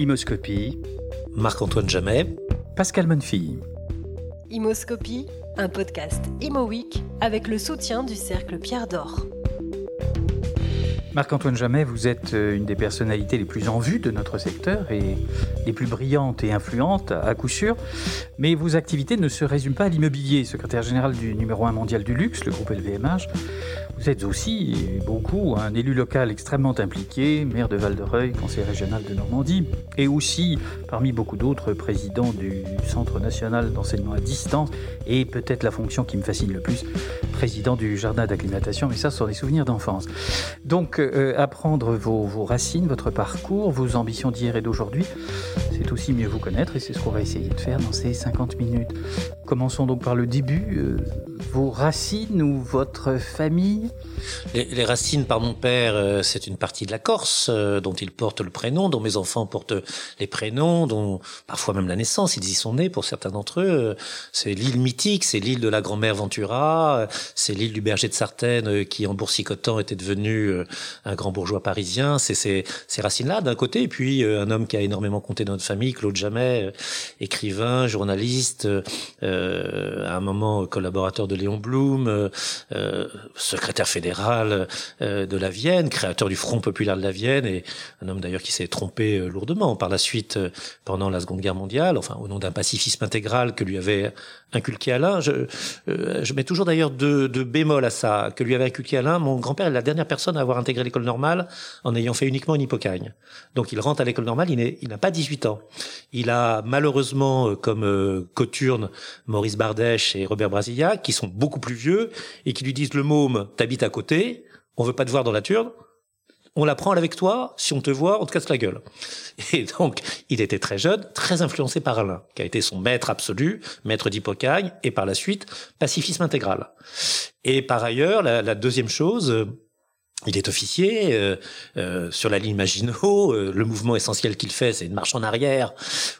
Imoscopie. Marc-Antoine Jamet. Pascal Monfille. Imoscopie, un podcast Imo Week avec le soutien du Cercle Pierre d'Or. Marc-Antoine Jamet, vous êtes euh, une des personnalités les plus en vue de notre secteur et les plus brillantes et influentes, à coup sûr. Mais vos activités ne se résument pas à l'immobilier. Secrétaire général du numéro 1 mondial du luxe, le groupe LVMH, vous êtes aussi, beaucoup, un élu local extrêmement impliqué, maire de Val-de-Reuil, conseiller régional de Normandie, et aussi, parmi beaucoup d'autres, président du Centre national d'enseignement à distance, et peut-être la fonction qui me fascine le plus, président du jardin d'acclimatation, mais ça, ce sont des souvenirs d'enfance. Donc, euh, apprendre vos, racines, votre parcours, vos ambitions d'hier et d'aujourd'hui, c'est aussi mieux vous connaître, et c'est ce qu'on va essayer de faire dans ces 50 minutes. Commençons donc par le début. Euh, vos racines ou votre famille les, racines par mon père, euh, c'est une partie de la Corse euh, dont il porte le prénom, dont mes enfants portent les prénoms, dont parfois même la naissance, ils y sont nés pour certains d'entre eux. C'est l'île mythique, c'est l'île de la grand-mère Ventura, c'est l'île du berger de Sartène euh, qui en boursicotant était devenu un grand bourgeois parisien. C'est ces, ces racines-là d'un côté, et puis un homme qui a énormément compté dans notre famille, Claude Jamais, écrivain, journaliste, à un moment collaborateur de Léon Blum, secrétaire fédéral fédéral euh, de la Vienne, créateur du Front populaire de la Vienne, et un homme d'ailleurs qui s'est trompé euh, lourdement par la suite euh, pendant la Seconde Guerre mondiale, enfin au nom d'un pacifisme intégral que lui avait inculqué Alain. Je, je mets toujours d'ailleurs deux, deux bémols à ça, que lui avait inculqué Alain. Mon grand-père est la dernière personne à avoir intégré l'école normale en ayant fait uniquement une hypocagne. Donc il rentre à l'école normale, il n'a pas 18 ans. Il a malheureusement comme coturne Maurice Bardèche et Robert Brasillac, qui sont beaucoup plus vieux et qui lui disent le môme, t'habites à côté, on veut pas te voir dans la turne, on la prend avec toi, si on te voit, on te casse la gueule. Et donc, il était très jeune, très influencé par Alain, qui a été son maître absolu, maître d'Hippocagne, et par la suite, pacifisme intégral. Et par ailleurs, la deuxième chose, il est officier euh, euh, sur la ligne Maginot. Euh, le mouvement essentiel qu'il fait, c'est une marche en arrière,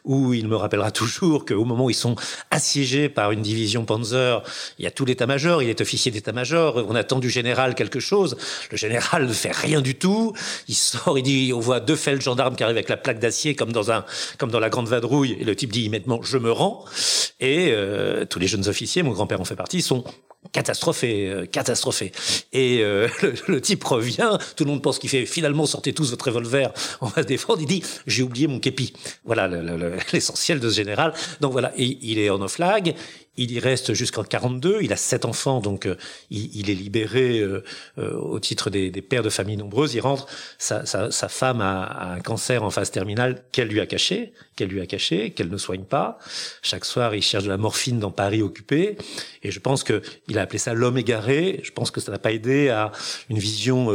où il me rappellera toujours qu'au moment où ils sont assiégés par une division Panzer, il y a tout l'état-major. Il est officier d'état-major. On attend du général quelque chose. Le général ne fait rien du tout. Il sort, il dit, on voit deux fels gendarmes qui arrivent avec la plaque d'acier comme dans un, comme dans la grande vadrouille. Et le type dit immédiatement, je me rends. Et tous les jeunes officiers, mon grand-père en fait partie, sont catastrophé, euh, catastrophé. Et euh, le, type revient, tout le monde pense qu'il fait finalement sortez tous votre revolver, on va se défendre. Il dit j'ai oublié mon képi. Voilà l'essentiel de ce général. Donc voilà, et il est en off-flag. Il y reste jusqu'en 42. Il a sept enfants, donc euh, il, est libéré euh, euh, au titre des, pères de familles nombreuses. Il rentre. Sa, femme a, un cancer en phase terminale qu'elle lui a caché, qu'elle lui a caché, qu'elle ne soigne pas. Chaque soir, il cherche de la morphine dans Paris occupé. Et je pense que il a appelé ça l'homme égaré. Je pense que ça n'a pas aidé à une vision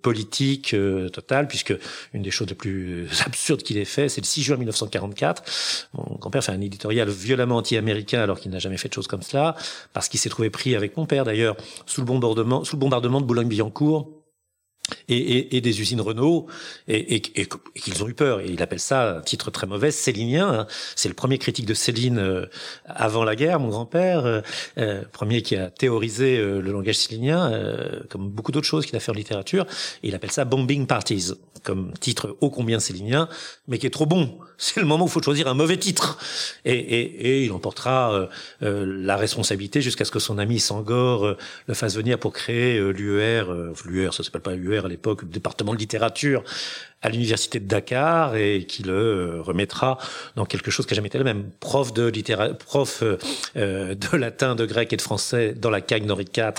politique totale, puisque une des choses les plus absurdes qu'il ait fait, c'est le 6 juin 1944. Mon grand-père fait un éditorial violemment anti-américain alors qu'il n'a jamais fait de choses comme cela, parce qu'il s'est trouvé pris avec mon père d'ailleurs sous le bombardement, sous le bombardement de Boulogne-Billancourt et, et, et, des usines Renault et, et qu'ils ont eu peur. Et il appelle ça, un titre très mauvais, Célinien. Hein. C'est le premier critique de Céline euh, avant la guerre, mon grand-père, euh, euh premier qui a théorisé euh, le langage célinien, comme beaucoup d'autres choses qu'il a fait en littérature. Il appelle ça Bombing Parties, comme titre ô combien célinien, mais qui est trop bon. C'est le moment où il faut choisir un mauvais titre. Et, il emportera la responsabilité jusqu'à ce que son ami Sangor le fasse venir pour créer l'UER. L'UER, ça s'appelle pas à l'époque, le département de littérature à l'université de Dakar et qui le euh, remettra dans quelque chose qui n'a jamais été le même. Prof de littérature, prof euh, de latin, de grec et de français dans la CAG Nord IV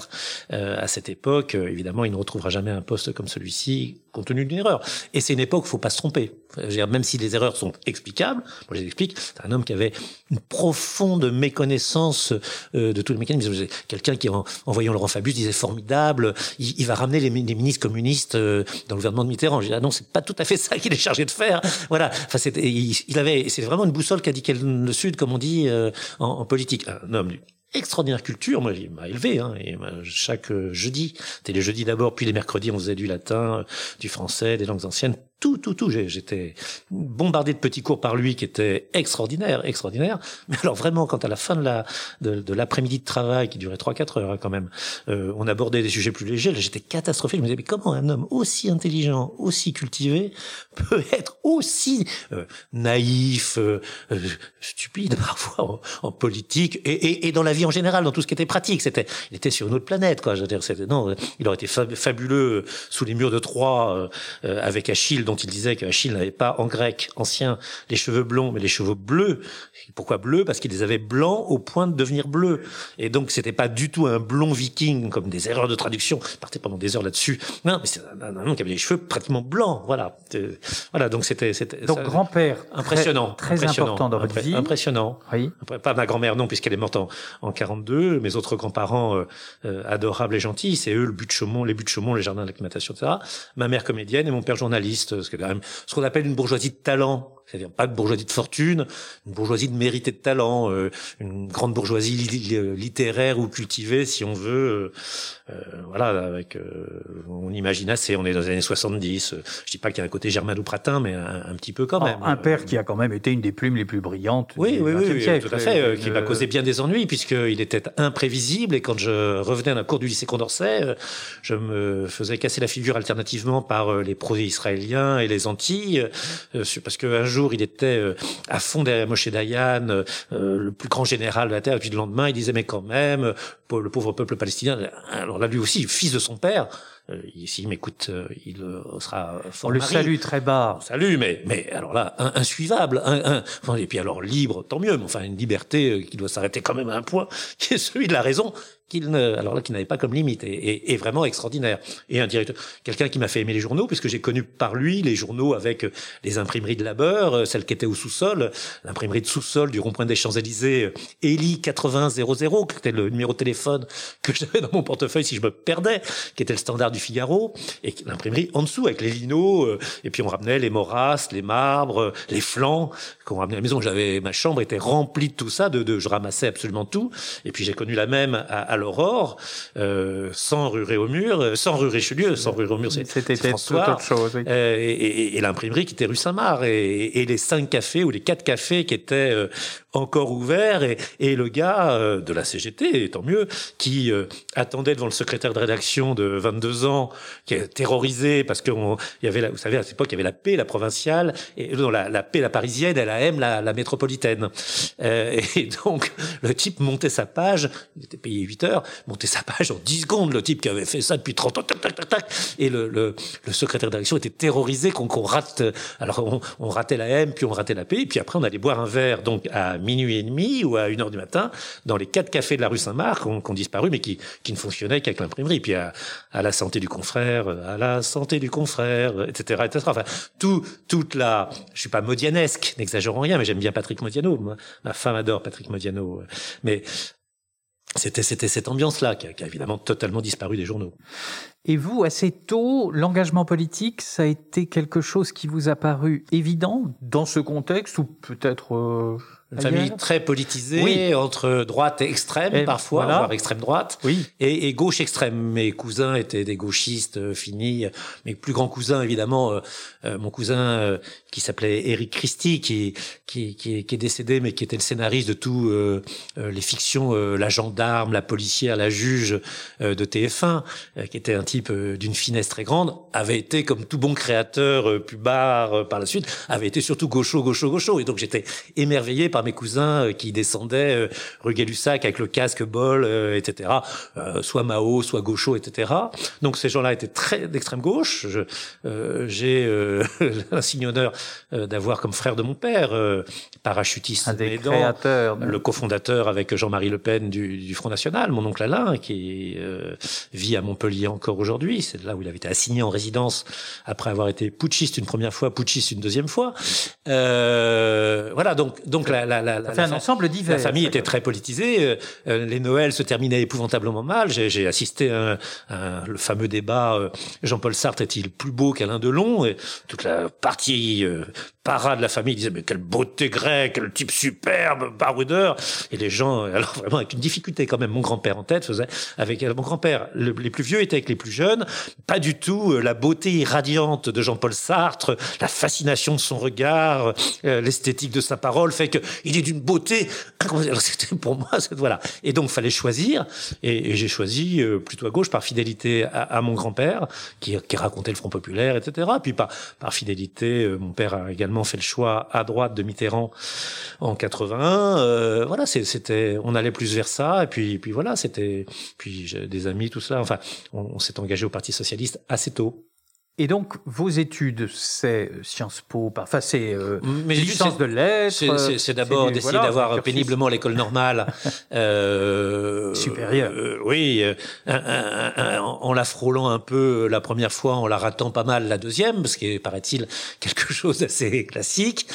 euh, à cette époque. évidemment, il ne retrouvera jamais un poste comme celui-ci compte tenu d'une erreur. Et c'est une époque où il faut pas se tromper. Dire, même si les erreurs sont explicables, moi je les explique, c'est un homme qui avait une profonde méconnaissance de tous les mécanismes. Quelqu'un qui, en, voyant Laurent Fabius, disait formidable, il, va ramener les, ministres communistes dans le gouvernement de Mitterrand. Je dis, ah non, c'est pas tout à fait ça qu'il est chargé de faire. Voilà. Enfin, c'était, il, avait, c'est vraiment une boussole qu'a dit le Sud, comme on dit euh, en, politique. Un homme extraordinaire culture. Moi, il m'a élevé. Hein, et chaque euh, jeudi, c'était les jeudis d'abord, puis les mercredis, on faisait du latin, du français, des langues anciennes tout, tout, tout. J'étais bombardé de petits cours par lui qui étaient extraordinaires, extraordinaires. Mais alors vraiment, quand à la fin de la de, l'après-midi de travail qui durait 3-4 heures hein, quand même, euh, on abordait des sujets plus légers, j'étais catastrophé. Je me disais mais comment un homme aussi intelligent, aussi cultivé peut être aussi euh, naïf, euh, stupide parfois en, politique et, et, et, dans la vie en général, dans tout ce qui était pratique. C'était, il était sur une autre planète quoi. Je veux dire, non, il aurait été fabuleux sous les murs de Troie avec Achille dont il disait qu'Achille n'avait pas en grec ancien les cheveux blonds, mais les cheveux bleus. Pourquoi bleus? Parce qu'il les avait blancs au point de devenir bleus. Et donc, c'était pas du tout un blond viking, comme des erreurs de traduction. Partais pendant des heures là-dessus. Non, mais c'est un, homme qui avait les cheveux pratiquement blancs. Voilà. Euh, voilà, donc c'était... Donc, grand-père. Impressionnant. Très, important dans votre vie. Impressionnant. Oui. Pas ma grand-mère, non, puisqu'elle est morte en, en 42. Mes autres grands-parents, euh, euh, adorables et gentils, c'est eux, le but de Chaumont, les buts de Chaumont, les jardins d'acclimatation, etc. Ma mère comédienne et mon père journaliste ce quand même ce qu'on appelle une bourgeoisie de talent c'est-à-dire pas de bourgeoisie de fortune, une bourgeoisie de mérité de talent, euh, une grande bourgeoisie littéraire ou cultivée, si on veut. Euh, euh voilà, avec, euh, on imagine assez. On est dans les années 70. Je dis pas qu'il y a un côté germano-pratin, mais un, petit peu quand même. un père qui a quand même été une des plumes les plus brillantes. Oui, oui, oui, tout à fait, qui m'a causé bien des ennuis puisqu'il était imprévisible et quand je revenais d'un cours du lycée Condorcet, je me faisais casser la figure alternativement par les pro-israéliens et les Antilles, parce qu'un jour jour, il était euh, à fond derrière Moshe Dayan, euh, le plus grand général de la terre. Et puis le lendemain, il disait mais quand même, le pauvre peuple palestinien. Alors là, lui aussi, fils de son père. Euh, s'il m'écoute, il sera fort. On le salue très bas. Salut, mais mais alors là, un, insuivable. Un, un, et puis alors libre, tant mieux. Mais enfin, une liberté qui doit s'arrêter quand même à un point, qui est celui de la raison qu'il ne, alors là, qu'il n'avait pas comme limite, et, et, vraiment extraordinaire. Et un directeur, quelqu'un qui m'a fait aimer les journaux, puisque j'ai connu par lui les journaux avec euh, les imprimeries de labeur, euh, celle qui était au sous-sol, l'imprimerie de sous-sol du rond-point des Champs-Élysées, Eli 8000, qui était le numéro de téléphone que j'avais dans mon portefeuille si je me perdais, qui était le standard du Figaro, et l'imprimerie en dessous avec les linos, euh, et puis on ramenait les morasses, les marbres, les flancs, qu'on ramenait à la maison. J'avais ma chambre était remplie de tout ça, de, de je ramassais absolument tout, et puis j'ai connu la même à l'aurore, euh, sans rue Réaumur, euh, sans rue Richelieu, sans rue Réaumur, c'était François, autre chose. Euh, et, et, l'imprimerie qui était rue Saint-Marc, et, les cinq cafés ou les quatre cafés qui étaient euh, encore ouverts, et, le gars euh, de la CGT, tant mieux, qui attendait devant le secrétaire de rédaction de 22 ans, qui est terrorisé parce il y avait, la, vous savez, à cette époque, il y avait la paix, la provinciale, et non, la, la paix, la parisienne, et la M, la, métropolitaine. et donc, le type montait sa page, il était payé 8 heures, monter sa page en 10 secondes, le type qui avait fait ça depuis 30 ans, tac, tac, tac, tac. Et le, le, le secrétaire direction était terrorisé qu'on rate, alors on, on, ratait la M, puis on ratait la P, et puis après on allait boire un verre, donc à minuit et demi ou à une heure du matin, dans les quatre cafés de la rue Saint-Marc, qui ont, disparu, mais qui, qui ne fonctionnaient qu'avec l'imprimerie. Puis à, la santé du confrère, à la santé du confrère, etc., etc. Enfin, tout, toute la, je suis pas modianesque, n'exagérons rien, mais j'aime bien Patrick Modiano. Ma femme adore Patrick Modiano. Mais c'était c'était cette ambiance-là qui, qui a, évidemment totalement disparu des journaux. Et vous, assez tôt, l'engagement politique, ça a été quelque chose qui vous a paru évident dans ce contexte ou peut-être euh, une famille très politisée, entre droite et extrême parfois, voire extrême droite, oui. et, et, gauche extrême. Mes cousins étaient des gauchistes euh, finis. Mes plus grands cousins, évidemment, euh, euh, mon cousin qui s'appelait Eric Christie, qui, qui, qui, qui, est décédé, mais qui était le scénariste de tous les fictions, la gendarme, la policière, la juge de TF1, qui était un type d'une finesse très grande, avait été, comme tout bon créateur pubard par la suite, avait été surtout gaucho, gaucho, gaucho. Et donc j'étais émerveillé par mes cousins euh, qui descendaient euh, rue Gay-Lussac avec le casque bol, euh, etc. soit Mao, soit Gaucho, etc. Donc ces gens-là étaient très d'extrême gauche. J'ai l'insigne honneur d'avoir comme frère de mon père, parachutiste, Un des créateurs, le cofondateur avec Jean-Marie Le Pen du, du, Front National, mon oncle Alain, qui vit à Montpellier encore aujourd'hui. C'est là où il avait été assigné en résidence après avoir été putschiste une première fois, putschiste une deuxième fois. voilà, donc donc la, la, la, fait un ensemble divers. La famille était très politisée. les Noëls se terminaient épouvantablement mal. J'ai assisté à, un, le fameux débat Jean-Paul Sartre est-il plus beau qu'Alain Delon? Et toute la partie parade de la famille disait mais quelle beauté grecque, quel type superbe, baroudeur. Et les gens, alors vraiment avec une difficulté quand même, mon grand-père en tête faisait avec mon grand-père. les plus vieux étaient avec les plus jeunes, pas du tout la beauté irradiante de Jean-Paul Sartre, la fascination de son regard, euh, l'esthétique de sa parole fait que il est d'une beauté. C'était pour moi, voilà. Et donc fallait choisir, et, j'ai choisi euh, plutôt à gauche par fidélité à, mon grand-père qui, qui, racontait le Front populaire, etc. Puis par, par fidélité, euh, mon père a également fait le choix à droite de Mitterrand en 81. voilà, c'était, on allait plus vers ça, et puis, puis voilà, c'était, puis des amis, tout cela. Enfin, on s'est engagé au Parti socialiste assez tôt. Et donc, vos études, c'est Sciences Po, enfin, c'est euh, licence de lettres. C'est d'abord d'essayer d'avoir péniblement l'école normale. euh, Supérieure. Euh, oui, euh, en la frôlant un peu la première fois, en la ratant pas mal la deuxième, parce qu'il paraît-il quelque chose d'assez classique.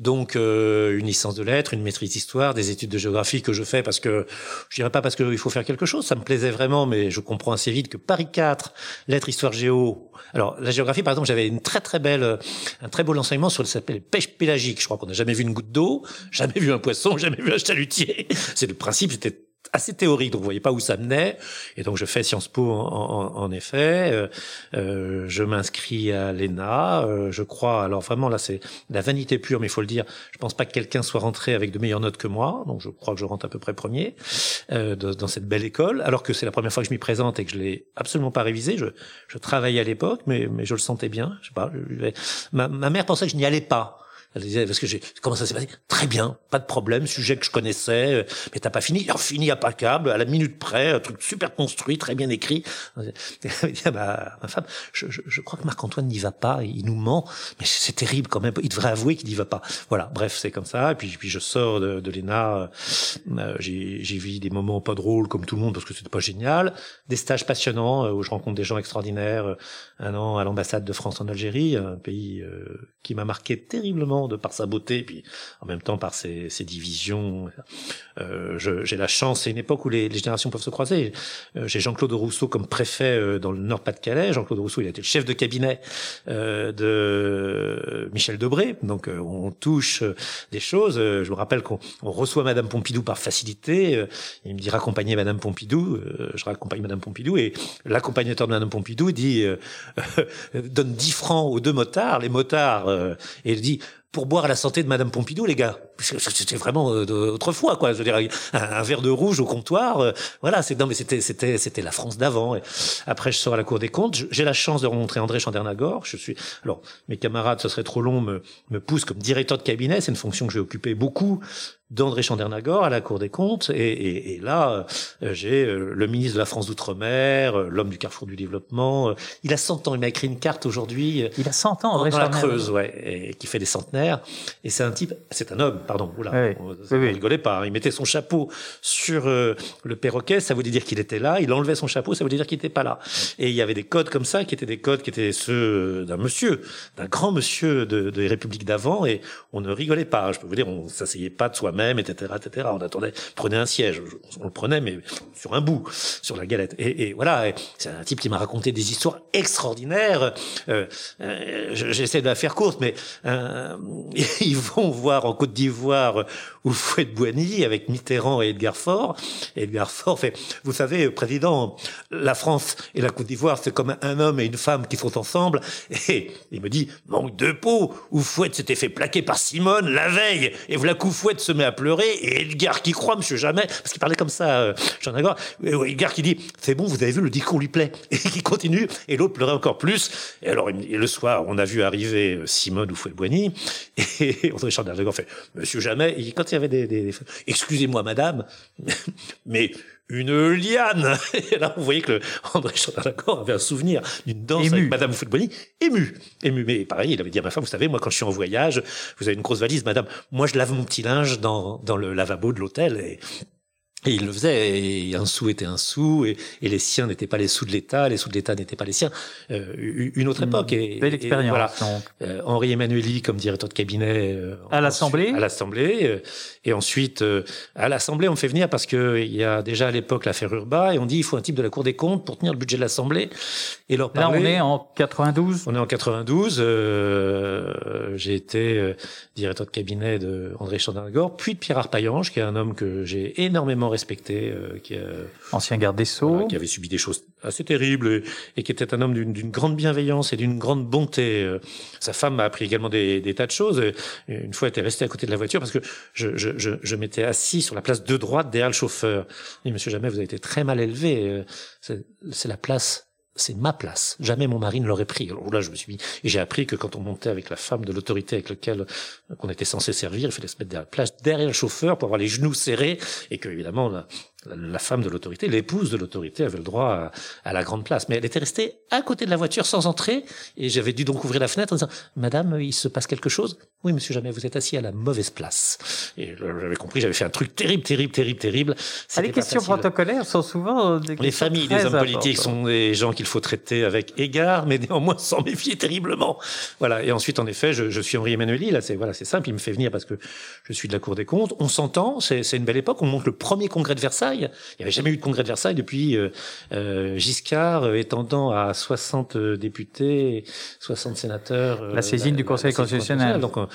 Donc euh, une licence de lettres, une maîtrise d'histoire, des études de géographie que je fais parce que je dirais pas parce qu'il faut faire quelque chose, ça me plaisait vraiment, mais je comprends assez vite que Paris 4, lettres, histoire, géo. Alors la géographie, par exemple, j'avais une très très belle, un très beau enseignement sur le s'appelle pêche pélagique. Je crois qu'on n'a jamais vu une goutte d'eau, jamais vu un poisson, jamais vu un chalutier. C'est le principe, c'était assez théorique, donc vous voyez pas où ça menait. Et donc je fais Sciences Po en, en, effet. Euh, euh, je m'inscris à l'ENA. Euh, je crois, alors vraiment là c'est la vanité pure, mais il faut le dire. Je pense pas que quelqu'un soit rentré avec de meilleures notes que moi, donc je crois que je rentre à peu près premier euh, dans, cette belle école. Alors que c'est la première fois que je m'y présente et que je l'ai absolument pas révisé. Je, je travaillais à l'époque, mais, mais je le sentais bien. Je sais pas. ma, ma mère pensait que je n'y allais pas. Elle disait, parce que j'ai, comment ça s'est passé? Très bien, pas de problème, sujet que je connaissais, euh, mais t'as pas fini? Alors, fini câble, à la minute près, un truc super construit, très bien écrit. Elle dit, ah bah, ma femme, je, je, je crois que Marc-Antoine n'y va pas, il nous ment, mais c'est terrible quand même, il devrait avouer qu'il n'y va pas. Voilà, bref, c'est comme ça, et puis, puis je sors de, de l'ENA, euh, j'ai, j'ai vu des moments pas drôles comme tout le monde parce que c'était pas génial, des stages passionnants euh, où je rencontre des gens extraordinaires, un an à l'ambassade de France en Algérie, un pays qui m'a marqué terriblement de par sa beauté, puis en même temps par ses, ses divisions. Euh, j'ai la chance, c'est une époque où les, les, générations peuvent se croiser. Euh, j'ai Jean-Claude Rousseau comme préfet euh, dans le Nord-Pas-de-Calais. Jean-Claude Rousseau, il a été le chef de cabinet euh, de Michel Debré. Donc on touche des choses. je me rappelle qu'on reçoit Madame Pompidou par facilité. il me dit raccompagner Madame Pompidou. je raccompagne Madame Pompidou et l'accompagnateur de Madame Pompidou dit donne 10 francs aux deux motards. Les motards et il dit pour boire à la santé de Madame Pompidou, les gars. C'était vraiment euh, autrefois, quoi. Je veux dire, un, verre de rouge au comptoir, euh, voilà. C'est non, mais c'était c'était c'était la France d'avant. Après, je sors à la Cour des comptes. J'ai la chance de rencontrer André Chandernagor. Je suis alors mes camarades, ce serait trop long, me me poussent comme directeur de cabinet. C'est une fonction que j'ai occupée beaucoup d'André Chandernagor à la Cour des comptes. Et, et, et là, euh, j'ai euh, le ministre de la France d'outre-mer, euh, l'homme du carrefour du développement. il a 100 ans. Il m'a écrit une carte aujourd'hui. Il a 100 ans, André Dans la Creuse, ouais, et qui fait des centenaires. Et c'est un type, c'est un homme, pardon. Oula, oui, on, rigolait pas. Hein. Il mettait son chapeau sur le perroquet, ça voulait dire qu'il était là. Il enlevait son chapeau, ça voulait dire qu'il n'était pas là. Et il y avait des codes comme ça, qui étaient des codes qui étaient ceux d'un monsieur, d'un grand monsieur de, des républiques d'avant. Et on ne rigolait pas. Je peux vous dire, on s'asseyait pas de soi-même etc., etc. On attendait, prenait un siège, on le prenait, mais sur un bout, sur la galette. Et, et voilà, c'est un type qui m'a raconté des histoires extraordinaires. Euh, euh, J'essaie de la faire courte, mais euh, ils vont voir en Côte d'Ivoire où Fouette Boigny avec Mitterrand et Edgar Faure. Et Edgar Faure fait, vous savez, président, la France et la Côte d'Ivoire, c'est comme un homme et une femme qui sont ensemble. Et il me dit, manque de peau, où Fouette s'était fait plaquer par Simone la veille, et voilà coup Fouette se met à pleurer, et Edgar qui croit, monsieur Jamais, parce qu'il parlait comme ça, euh, Jean Edgar, Edgar qui dit, c'est bon, vous avez vu, le discours lui plaît, et qui continue, et l'autre pleurait encore plus. Et alors, le soir, on a vu arriver euh, Simone ou Fouette Boigny, et André Chandler fait, monsieur Jamais, et quand il y avait des, des, excusez-moi madame, mais une liane. Et là, vous voyez que le André Chandler avait un souvenir d'une danse avec Madame Footboni, ému, ému. Mais pareil, il avait dit à ma femme, vous savez, moi, quand je suis en voyage, vous avez une grosse valise, Madame. Moi, je lave mon petit linge dans, dans le lavabo de l'hôtel et Et il le faisait, et un sou était un sou, et, et les siens n'étaient pas les sous de l'État, les sous de l'État n'étaient pas les siens. Euh, une autre époque. Et, Belle expérience. voilà. Euh, Henri Emmanueli comme directeur de cabinet euh, À l'Assemblée à l'Assemblée euh, et ensuite euh, à l'Assemblée on me fait venir parce que il y a déjà à l'époque l'affaire Urba et on dit il faut un type de la Cour des comptes pour tenir le budget de l'Assemblée et leur Là, on parler- est en 92. on est en 92. euh, j'ai été directeur de cabinet de André Chandingor, puis de Pierre Arpaillange, qui est un homme que j'ai énormément respecté, euh, qui, a- Ancien garde des Sceaux. voilà, qui avait subi des choses assez terribles et, et qui était un homme d'une grande bienveillance et d'une grande bonté. Euh, Sa femme m'a appris également des, des tas de choses. Une fois, elle était restée à côté de la voiture parce que je, je, je, je m'étais assis sur la place de droite derrière le chauffeur. Et Monsieur Jamais, vous avez été très mal élevé. Euh, c'est la place c'est ma place. Jamais mon mari ne l'aurait pris. Alors là, je me suis et j'ai appris que quand on montait avec la femme de l'autorité avec laquelle euh, qu'on était censé servir, il fallait se mettre derrière la place, derrière le chauffeur pour avoir les genoux serrés, et que évidemment la, la- femme de l'autorité, l'épouse de l'autorité, avait le droit à, à la grande place. Mais elle était restée à côté de la voiture sans entrer, et j'avais dû donc ouvrir la fenêtre en disant Madame, il se passe quelque chose? Oui, Monsieur Jamais, vous êtes assis à la mauvaise place. Et j'avais compris, j'avais fait un truc terrible, terrible, terrible, terrible. Les questions facile. protocolaires sont souvent des Les familles des hommes politiques sont des gens qu'il faut traiter avec égard, mais néanmoins s'en méfier terriblement. Voilà. Et ensuite, en effet, je, je suis Henri Emmanueli. Là, c'est voilà, c'est simple. Il me fait venir parce que je suis de la Cour des comptes. On s'entend. C'est une belle époque. On monte le premier congrès de Versailles. Il n'y avait jamais eu de congrès de Versailles depuis euh, euh, Giscard euh, étendant à 60 députés, 60 sénateurs. euh, La saisine du Conseil constitutionnel. Donc, euh,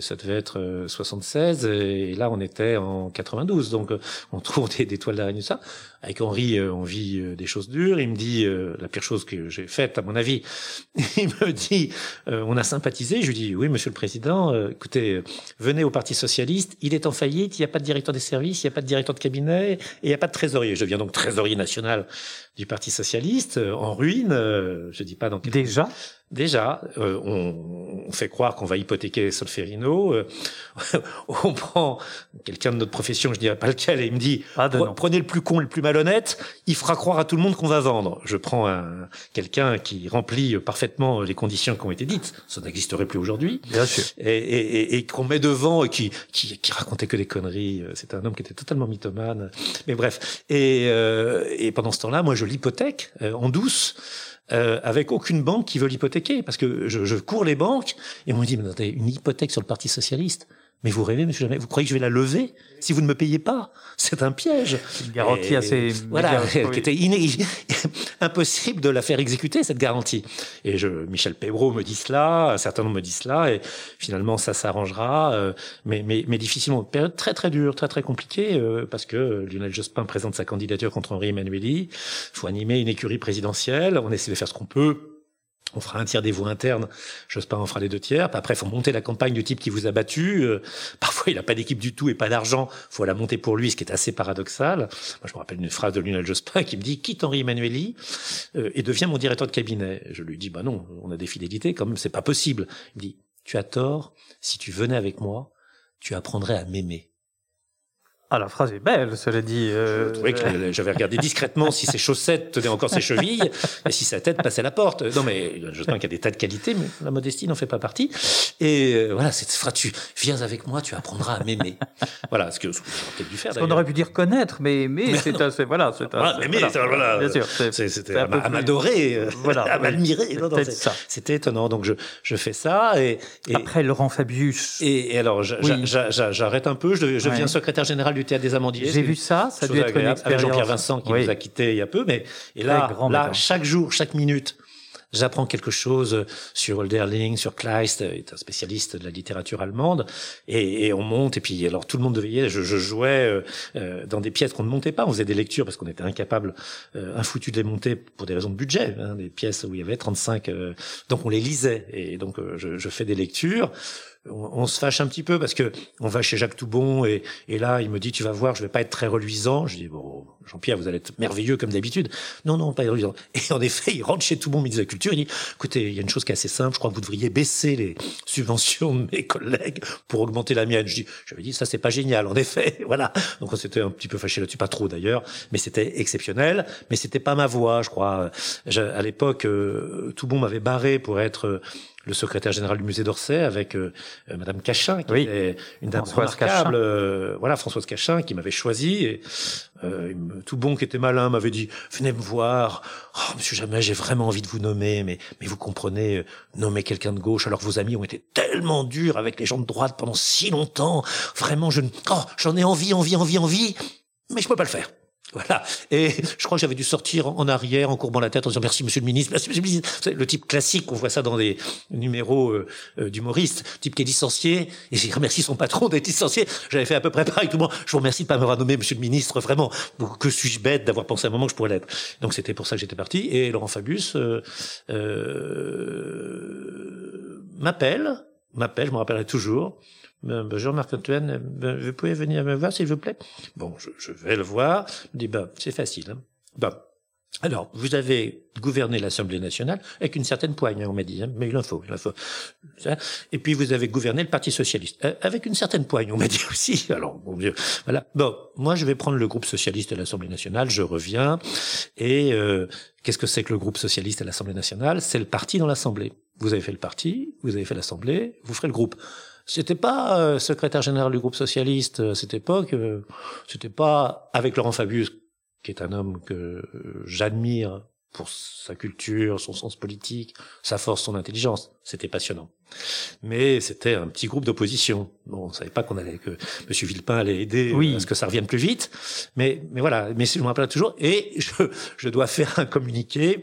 ça devait être euh, 76 et là, on était en 92. Donc, euh, on trouve des, des toiles d'araignée, tout ça. Avec Henri, euh, on vit euh, des choses dures. Il me dit euh, la pire chose que j'ai faite, à mon avis. Il me dit, on a sympathisé. Je lui dis, oui, Monsieur le Président, écoutez, venez au Parti socialiste. Il est en faillite. Il n'y a pas de directeur des services, il n'y a pas de directeur de cabinet et il n'y a pas de trésorier. Je deviens donc trésorier national du Parti socialiste, euh, en ruine. euh, je dis pas dans quel Déjà Déjà, euh, on, on fait croire qu'on va hypothéquer Solferino. euh, on prend quelqu'un de notre profession, je dirais pas lequel, et il me dit Pre- nom. prenez le plus con, le plus malhonnête, il fera croire à tout le monde qu'on va vendre. Je prends un, quelqu'un qui remplit parfaitement les conditions qui ont été dites. Ça n'existerait plus aujourd'hui. Bien sûr. Et, et, et, et qu'on met devant et qui, qui, qui racontait que des conneries. C'est un homme qui était totalement mythomane. Mais bref. Et, euh, et pendant ce temps-là, moi, je l'hypothèque euh, en douce. Euh, avec aucune banque qui veut l'hypothéquer, parce que je, je cours les banques et on me dit mais attendez, une hypothèque sur le Parti socialiste. Mais vous rêvez, monsieur Jamais Vous croyez que je vais la lever si vous ne me payez pas? C'est un piège. Une garantie Et assez voilà, qui était iné- impossible de la faire exécuter cette garantie. Et je, Michel Pébreau me dit cela, un certain nombre me dit cela, et finalement ça s'arrangera, euh, mais, mais, mais difficilement. Période très très dure, très très compliquée, euh, parce que Lionel Jospin présente sa candidature contre Henri Emmanueli. Il faut animer une écurie présidentielle. On essaie de faire ce qu'on peut. On fera un tiers des voix internes, Jospin en fera les deux tiers. Après, faut monter la campagne du type qui vous a battu. Euh, parfois, il n'a pas d'équipe du tout et pas d'argent. faut la monter pour lui, ce qui est assez paradoxal. Moi, je me rappelle une phrase de Lionel Jospin qui me dit « Quitte Henri Emmanueli euh, et deviens mon directeur de cabinet. » Je lui dis « Bah non, on a des fidélités, quand même, c'est pas possible. » Il me dit « Tu as tort. Si tu venais avec moi, tu apprendrais à m'aimer. » Ah, la phrase est belle, cela dit. euh, Je trouvais que le- j'avais regardé discrètement si ses chaussettes tenaient encore ses chevilles et si sa tête passait la porte. Non, mais je pense qu'il y a des tas de qualités, mais la modestie n'en fait pas partie. Et euh, voilà, cette phrase, tu viens avec moi, tu apprendras à m'aimer. Voilà, ce que ce qu'on aurait peut-être dû faire. Ce qu'on d'ailleurs. aurait pu dire connaître, mais, mais, c'est c'est voilà, c'est mais, mais, voilà. voilà, Bien sûr, c'était à, plus- m'adorer, euh, Voilà, à m'admirer. C'était étonnant. Donc je, je fais ça et, et, Après Laurent Fabius, et, et alors Oui. j'arrête un peu. Je, je Ouais. deviens secrétaire général du théâtre des Amandiers. j'ai vu ça, ça a dû être une expérience. Jean-Pierre Vincent qui Oui. nous a quittés il y a peu, mais et là, là chaque jour, chaque minute, j'apprends quelque chose sur Hölderlin, sur Kleist, euh, est un spécialiste de la littérature allemande, et, et on monte, et puis alors tout le monde veillait, je, je jouais euh, euh, dans des pièces qu'on ne montait pas, on faisait des lectures parce qu'on était incapable, euh, infoutu de les monter pour des raisons de budget, hein, des pièces où il y avait 35, euh, donc on les lisait, et donc euh, je, je fais des lectures, on, on se fâche un petit peu parce que on va chez Jacques Toubon et, et là il me dit tu vas voir je vais pas être très reluisant. Je dis bon Jean-Pierre vous allez être merveilleux comme d'habitude. Non non pas reluisant. Et en effet il rentre chez Toubon ministre de la culture il dit écoutez il y a une chose qui est assez simple je crois que vous devriez baisser les subventions de mes collègues pour augmenter la mienne. Je dis j'avais dit ça c'est pas génial en effet voilà. Donc on s'était un petit peu fâché là-dessus pas trop d'ailleurs mais c'était exceptionnel. Mais c'était pas ma voix je crois. À l'époque euh, Toubon m'avait barré pour être le secrétaire général du musée d'Orsay avec euh, euh, Madame Cachin, qui Oui. était une dame Françoise remarquable, Cachin. euh, voilà, Françoise Cachin, qui m'avait choisi. Et, euh, tout bon qui était malin m'avait dit venez me voir. Oh, Monsieur Jamais, j'ai vraiment envie de vous nommer, mais mais vous comprenez, euh, nommer quelqu'un de gauche alors que vos amis ont été tellement durs avec les gens de droite pendant si longtemps. Vraiment, je ne- oh, j'en ai envie, envie, envie, envie, mais je peux pas le faire. Voilà. Et je crois que j'avais dû sortir en arrière, en courbant la tête, en disant merci monsieur le ministre, merci monsieur le ministre. C'est le type classique, on voit ça dans des numéros euh, euh, d'humoristes, type qui est licencié, et j'ai remercié son patron d'être licencié. J'avais fait à peu près pareil, tout le monde. Je vous remercie de pas m'avoir nommé monsieur le ministre, vraiment. Que suis-je bête d'avoir pensé à un moment que je pourrais l'être? Donc c'était pour ça que j'étais parti. Et Laurent Fabius euh, euh, m'appelle, m'appelle, je me rappellerai toujours. Euh, Jean-Marc Antoine, euh, vous pouvez venir me voir s'il vous plaît? Bon, je, vais le voir. Il ben, c'est facile. Hein. Ben, alors, vous avez gouverné l'Assemblée nationale avec une certaine poigne, on m'a dit, hein, mais il en faut, il en faut. Et puis vous avez gouverné le Parti socialiste euh, avec une certaine poigne, on m'a dit aussi. Alors, mon Dieu, voilà. Bon, moi, je vais prendre le groupe socialiste à l'Assemblée nationale. Je reviens. Et qu'est-ce que c'est que le groupe socialiste à l'Assemblée nationale? C'est le parti dans l'Assemblée. Vous avez fait le parti, vous avez fait l'Assemblée, vous ferez le groupe. C'était pas euh, secrétaire général du groupe socialiste euh, à cette époque. euh, c'était pas avec Laurent Fabius, qui est un homme que euh, j'admire pour sa culture, son sens politique, sa force, son intelligence. C'était passionnant. Mais c'était un petit groupe d'opposition. Bon, on savait pas qu'on allait que Monsieur Villepin allait aider Oui. à ce que ça revienne plus vite. Mais, mais voilà. Mais je me rappelle toujours. Et je, je dois faire un communiqué.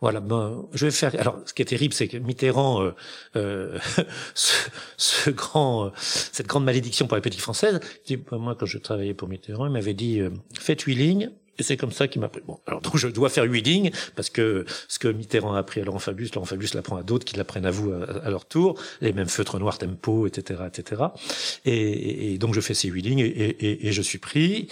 Voilà. Ben, je vais faire. Alors, ce qui est terrible, c'est que Mitterrand, euh, euh, ce, ce grand, euh, cette grande malédiction pour la politique française. ben, moi, quand je travaillais pour Mitterrand, il m'avait dit euh, faites huit lignes. Et c'est comme ça qu'il m'a pris. Bon, alors donc je dois faire lignes parce que ce que Mitterrand a appris à Laurent Fabius, Laurent Fabius l'apprend à d'autres qui l'apprennent à vous à, leur tour, les mêmes feutres noirs tempo, etc., etc. Et, donc je fais ces et, et- et je suis pris.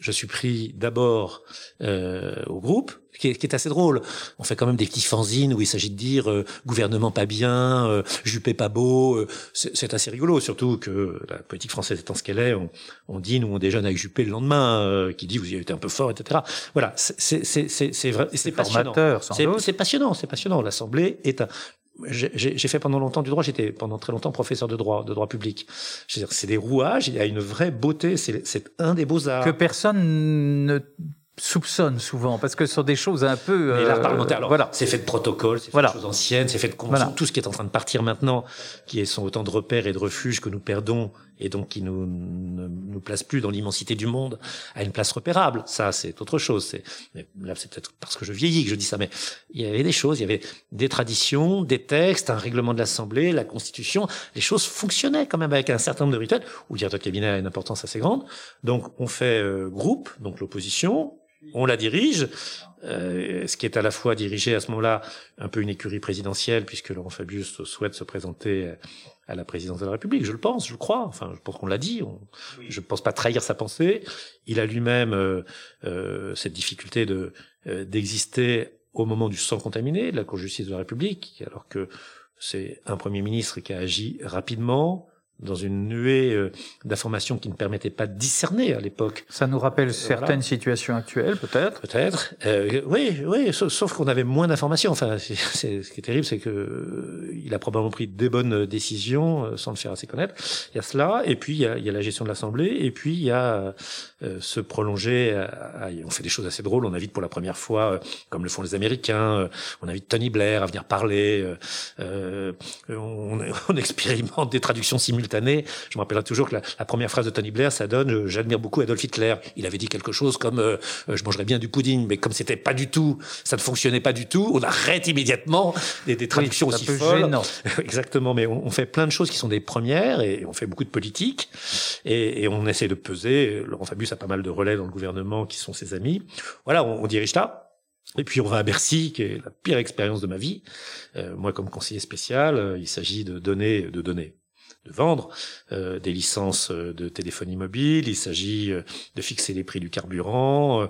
Je suis pris d'abord euh, au groupe, qui est, qui est assez drôle. On fait quand même des petits fanzines où il s'agit de dire euh, gouvernement pas bien, euh, Juppé pas beau. euh, c'est assez rigolo, surtout que la politique française étant ce qu'elle est, on, on dîne ou on déjeune avec Juppé le lendemain, euh, qui dit vous y avez été un peu fort, etc. Voilà, c'est vrai, c'est passionnant. Formateur, sans C'est doute. c'est passionnant, c'est passionnant. L'Assemblée est un. J'ai fait pendant longtemps du droit. J'étais pendant très longtemps professeur de droit, de droit public. C'est des rouages. Il y a une vraie beauté. C'est un des beaux arts. que personne ne soupçonne souvent, parce que ce sont des choses un peu... Mais l'art euh, parlementaire, alors, voilà. c'est fait de protocoles, c'est fait Voilà. de choses anciennes, c'est fait de conventions, Voilà. tout ce qui est en train de partir maintenant, qui sont autant de repères et de refuges que nous perdons, et donc qui nous, ne nous place plus dans l'immensité du monde, à une place repérable. Ça, c'est autre chose. C'est, là, c'est peut-être parce que je vieillis que je dis ça, mais il y avait des choses, il y avait des traditions, des textes, un règlement de l'Assemblée, la Constitution, les choses fonctionnaient quand même avec un certain nombre de rituels, où le directeur de cabinet a une importance assez grande. Donc, on fait euh, groupe, donc l'opposition, on la dirige, euh, ce qui est à la fois dirigé à ce moment-là un peu une écurie présidentielle, puisque Laurent Fabius souhaite se présenter à la présidence de la République, je le pense, je le crois, enfin je pense qu'on l'a dit, on, je ne pense pas trahir sa pensée. Il a lui-même euh, euh, cette difficulté de euh, d'exister au moment du sang contaminé de la Cour de justice de la République, alors que c'est un Premier ministre qui a agi rapidement, dans une nuée euh, d'informations qui ne permettaient pas de discerner à l'époque Ça nous rappelle certaines voilà. situations actuelles, peut-être? Peut-être. Euh, oui, oui, sauf, sauf qu'on avait moins d'informations. Enfin, c'est, c'est- ce qui est terrible, c'est que euh, il a probablement pris des bonnes décisions euh, sans le faire assez connaître. Il y a cela, et puis il y a, il y a la gestion de l'Assemblée, et puis il y a euh, se prolonger. à- à- on fait des choses assez drôles. On invite pour la première fois, euh, comme le font les Américains, euh, on invite Tony Blair à venir parler. euh, euh, on, on expérimente des traductions simultanées. Je me rappellerai toujours que la, la première phrase de Tony Blair, ça donne euh, "J'admire beaucoup Adolf Hitler". Il avait dit quelque chose comme euh, euh, "Je mangerais bien du pudding", mais comme c'était pas du tout, ça ne fonctionnait pas du tout, on arrête immédiatement des, des traductions Oui, aussi folles. gênant. Exactement, mais on, on fait plein de choses qui sont des premières et on fait beaucoup de politique et, et on essaie de peser. Laurent Fabius a pas mal de relais dans le gouvernement qui sont ses amis. Voilà, on, on dirige là. Et puis on va à Bercy, qui est la pire expérience de ma vie. Euh, moi, comme conseiller spécial, euh, il s'agit de donner, de donner, de vendre euh, des licences euh, de téléphonie mobile. Il s'agit euh, de fixer les prix du carburant. euh,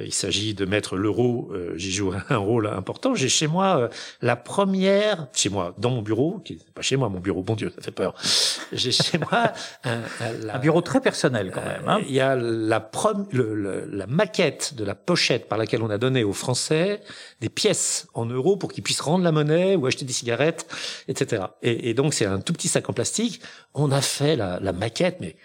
il s'agit de mettre l'euro. euh, J'y joue un rôle important. J'ai chez moi euh, la première, chez moi, dans mon bureau, qui n'est pas chez moi, mon bureau, bon Dieu, ça fait peur. J'ai chez moi un, un- la- Un bureau très personnel, quand même. hein. Il y a la, prom- le- le- la maquette de la pochette par laquelle on a donné aux Français des pièces en euros pour qu'ils puissent rendre la monnaie ou acheter des cigarettes, etc. Et, et donc c'est un tout petit sac en plastique On a fait la maquette, mais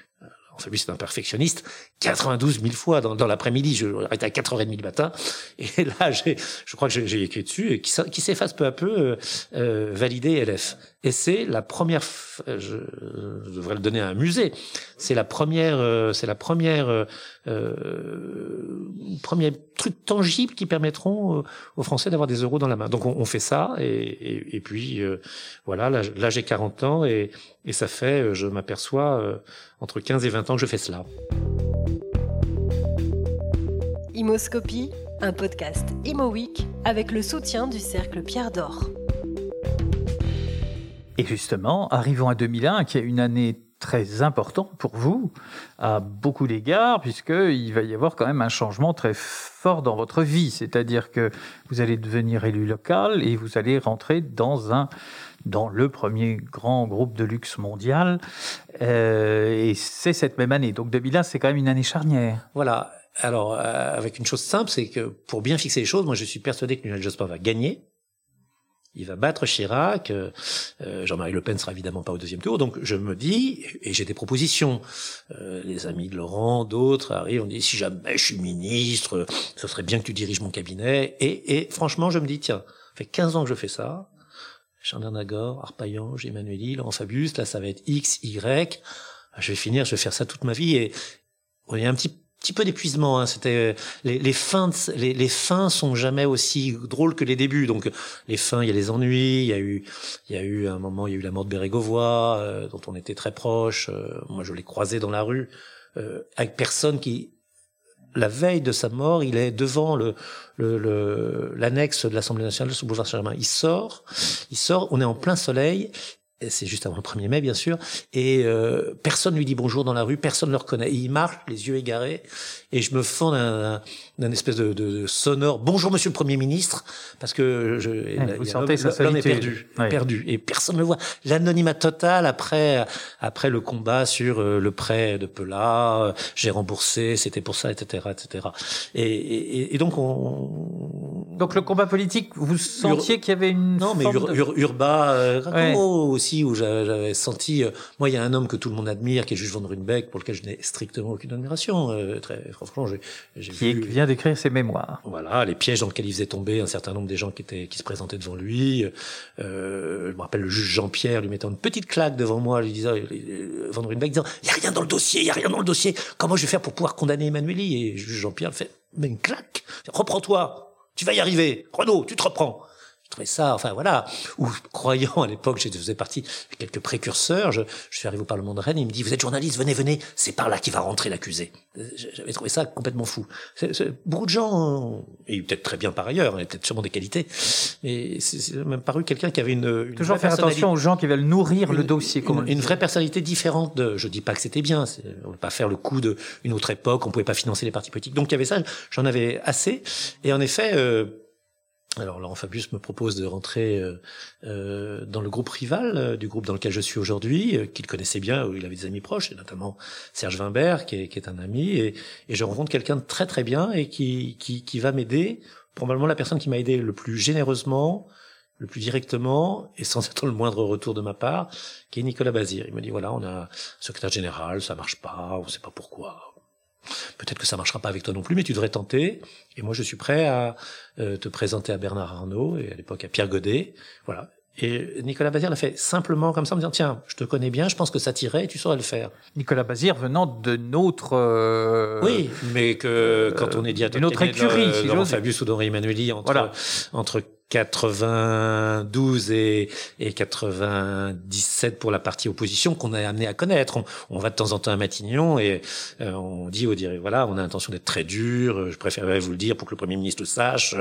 Enfin, lui, c'est un perfectionniste. 92 000 fois dans, dans l'après-midi, je arrête à 4h30 du matin. Et là, j'ai, je crois que j'ai écrit dessus, et qui, s'efface peu à peu, euh, euh validé LF. Et c'est la première, je, je, devrais le donner à un musée. C'est la première, euh, c'est la première, euh, euh, premier truc tangible qui permettront aux Français d'avoir des euros dans la main. Donc on, on fait ça, et, et, et puis voilà, là, là j'ai 40 ans, et, et ça fait, je m'aperçois, entre 15 et 20 ans que je fais cela. Imoscopie, un podcast Imo avec le soutien du Cercle Pierre d'Or. Et justement, arrivons à 2001, qui est une année très importante pour vous, à beaucoup d'égards, puisqu'il va y avoir quand même un changement très fort dans votre vie. C'est-à-dire que vous allez devenir élu local et vous allez rentrer dans un dans le premier grand groupe de luxe mondial. Euh, et c'est cette même année. Donc 2001, c'est quand même une année charnière. Voilà. Alors, euh, avec une chose simple, c'est que pour bien fixer les choses, moi je suis persuadé que Lionel Jospin va gagner. Il va battre Chirac. Euh, Jean-Marie Le Pen sera évidemment pas au deuxième tour. Donc je me dis, et j'ai des propositions. Euh, les amis de Laurent, d'autres arrivent, on dit si jamais je suis ministre, ce serait bien que tu diriges mon cabinet. Et, et franchement, je me dis tiens, ça fait 15 ans que je fais ça. Chandler Nagor, Arpaillange, Emmanuel Laurent Fabius, là ça va être X, Y. Je vais finir, je vais faire ça toute ma vie. Et y a un petit petit peu d'épuisement. Hein. C'était les, les fins, les, les, fins sont jamais aussi drôles que les débuts. Donc les fins, il y a les ennuis. Il y a eu, il y a eu un moment, il y a eu la mort de Bérégovoy, euh, dont on était très proche. Euh, moi, je l'ai croisé dans la rue euh, avec personne qui. La veille de sa mort, il est devant le l'annexe de l'Assemblée nationale sous boulevard Saint-Germain. Il sort, il sort. On est en plein soleil c'est juste avant le 1er mai bien sûr, et euh, personne lui dit bonjour dans la rue, personne ne le reconnaît. il marche, les yeux égarés, et je me fends d'un espèce de, de, sonore bonjour Monsieur le Premier ministre, parce que je, ouais, vous sentez sa est perdu, perdu, et personne ne le voit. L'anonymat total après après le combat sur euh, le prêt de Pela, euh, j'ai remboursé, c'était pour ça, etc., etc. Et, et, et, donc on donc le combat politique, vous sentiez qu'il y avait une non mais Ur, Urba euh, aussi où j'avais senti, euh, moi, il y a un homme que tout le monde admire, qui est Jules Van Runbeck, pour lequel je n'ai strictement aucune admiration. Euh, très franchement, j'ai vu, vient d'écrire ses mémoires. Voilà, les pièges dans lesquels il faisait tomber un certain nombre des gens qui étaient qui se présentaient devant lui. Euh, je me rappelle le juge Jean-Pierre lui mettant une petite claque devant moi, lui disant euh, Van Runbeck disant il y a rien dans le dossier, il y a rien dans le dossier. Comment je vais faire pour pouvoir condamner Emmanueli? Et juge Jean-Pierre fait mais une claque, reprends-toi, tu vas y arriver, Renaud, tu te reprends. Je trouvais ça, enfin voilà, ou croyant à l'époque, je faisais partie de quelques précurseurs, je, je, suis arrivé au Parlement de Rennes, il me dit, vous êtes journaliste, venez, venez, c'est par là qu'il va rentrer l'accusé. J'avais trouvé ça complètement fou. beaucoup de gens, et peut-être très bien par ailleurs, a peut-être sûrement des qualités, mais c'est même paru quelqu'un qui avait une... une Toujours faire attention aux gens qui veulent nourrir une, le dossier. Une, une, vraie personnalité différente de, je dis pas que c'était bien, on ne peut pas faire le coup d'une autre époque, on pouvait pas financer les partis politiques. Donc il y avait ça, j'en avais assez, et en effet, euh, alors Laurent Fabius me propose de rentrer euh, euh, dans le groupe rival euh, du groupe dans lequel je suis aujourd'hui, euh, qu'il connaissait bien, où il avait des amis proches, et notamment Serge Wimbert, qui est, qui est un ami, et, et je rencontre quelqu'un de très très bien et qui, qui, qui va m'aider, probablement la personne qui m'a aidé le plus généreusement, le plus directement, et sans attendre le moindre retour de ma part, qui est Nicolas Bazir. Il me dit, voilà, on a un secrétaire général, ça marche pas, on sait pas pourquoi, Peut-être que ça marchera pas avec toi non plus, mais tu devrais tenter. Et moi, je suis prêt à euh, te présenter à Bernard Arnault et à l'époque à Pierre Godet. Voilà. Et Nicolas Bazir l'a fait simplement comme ça, en me disant tiens, je te connais bien, je pense que ça t'irait, et tu saurais le faire. Nicolas Bazir venant de notre euh... oui, mais que quand on est directeur de notre écurie, si Fabius ou d'Henri Emmanueli entre voilà. entre 92 et, et 97 pour la partie opposition qu'on a amené à connaître. On, on, va de temps en temps à Matignon et euh, on dit au direct, voilà, on a l'intention d'être très dur. Je préférerais vous le dire pour que le Premier ministre le sache.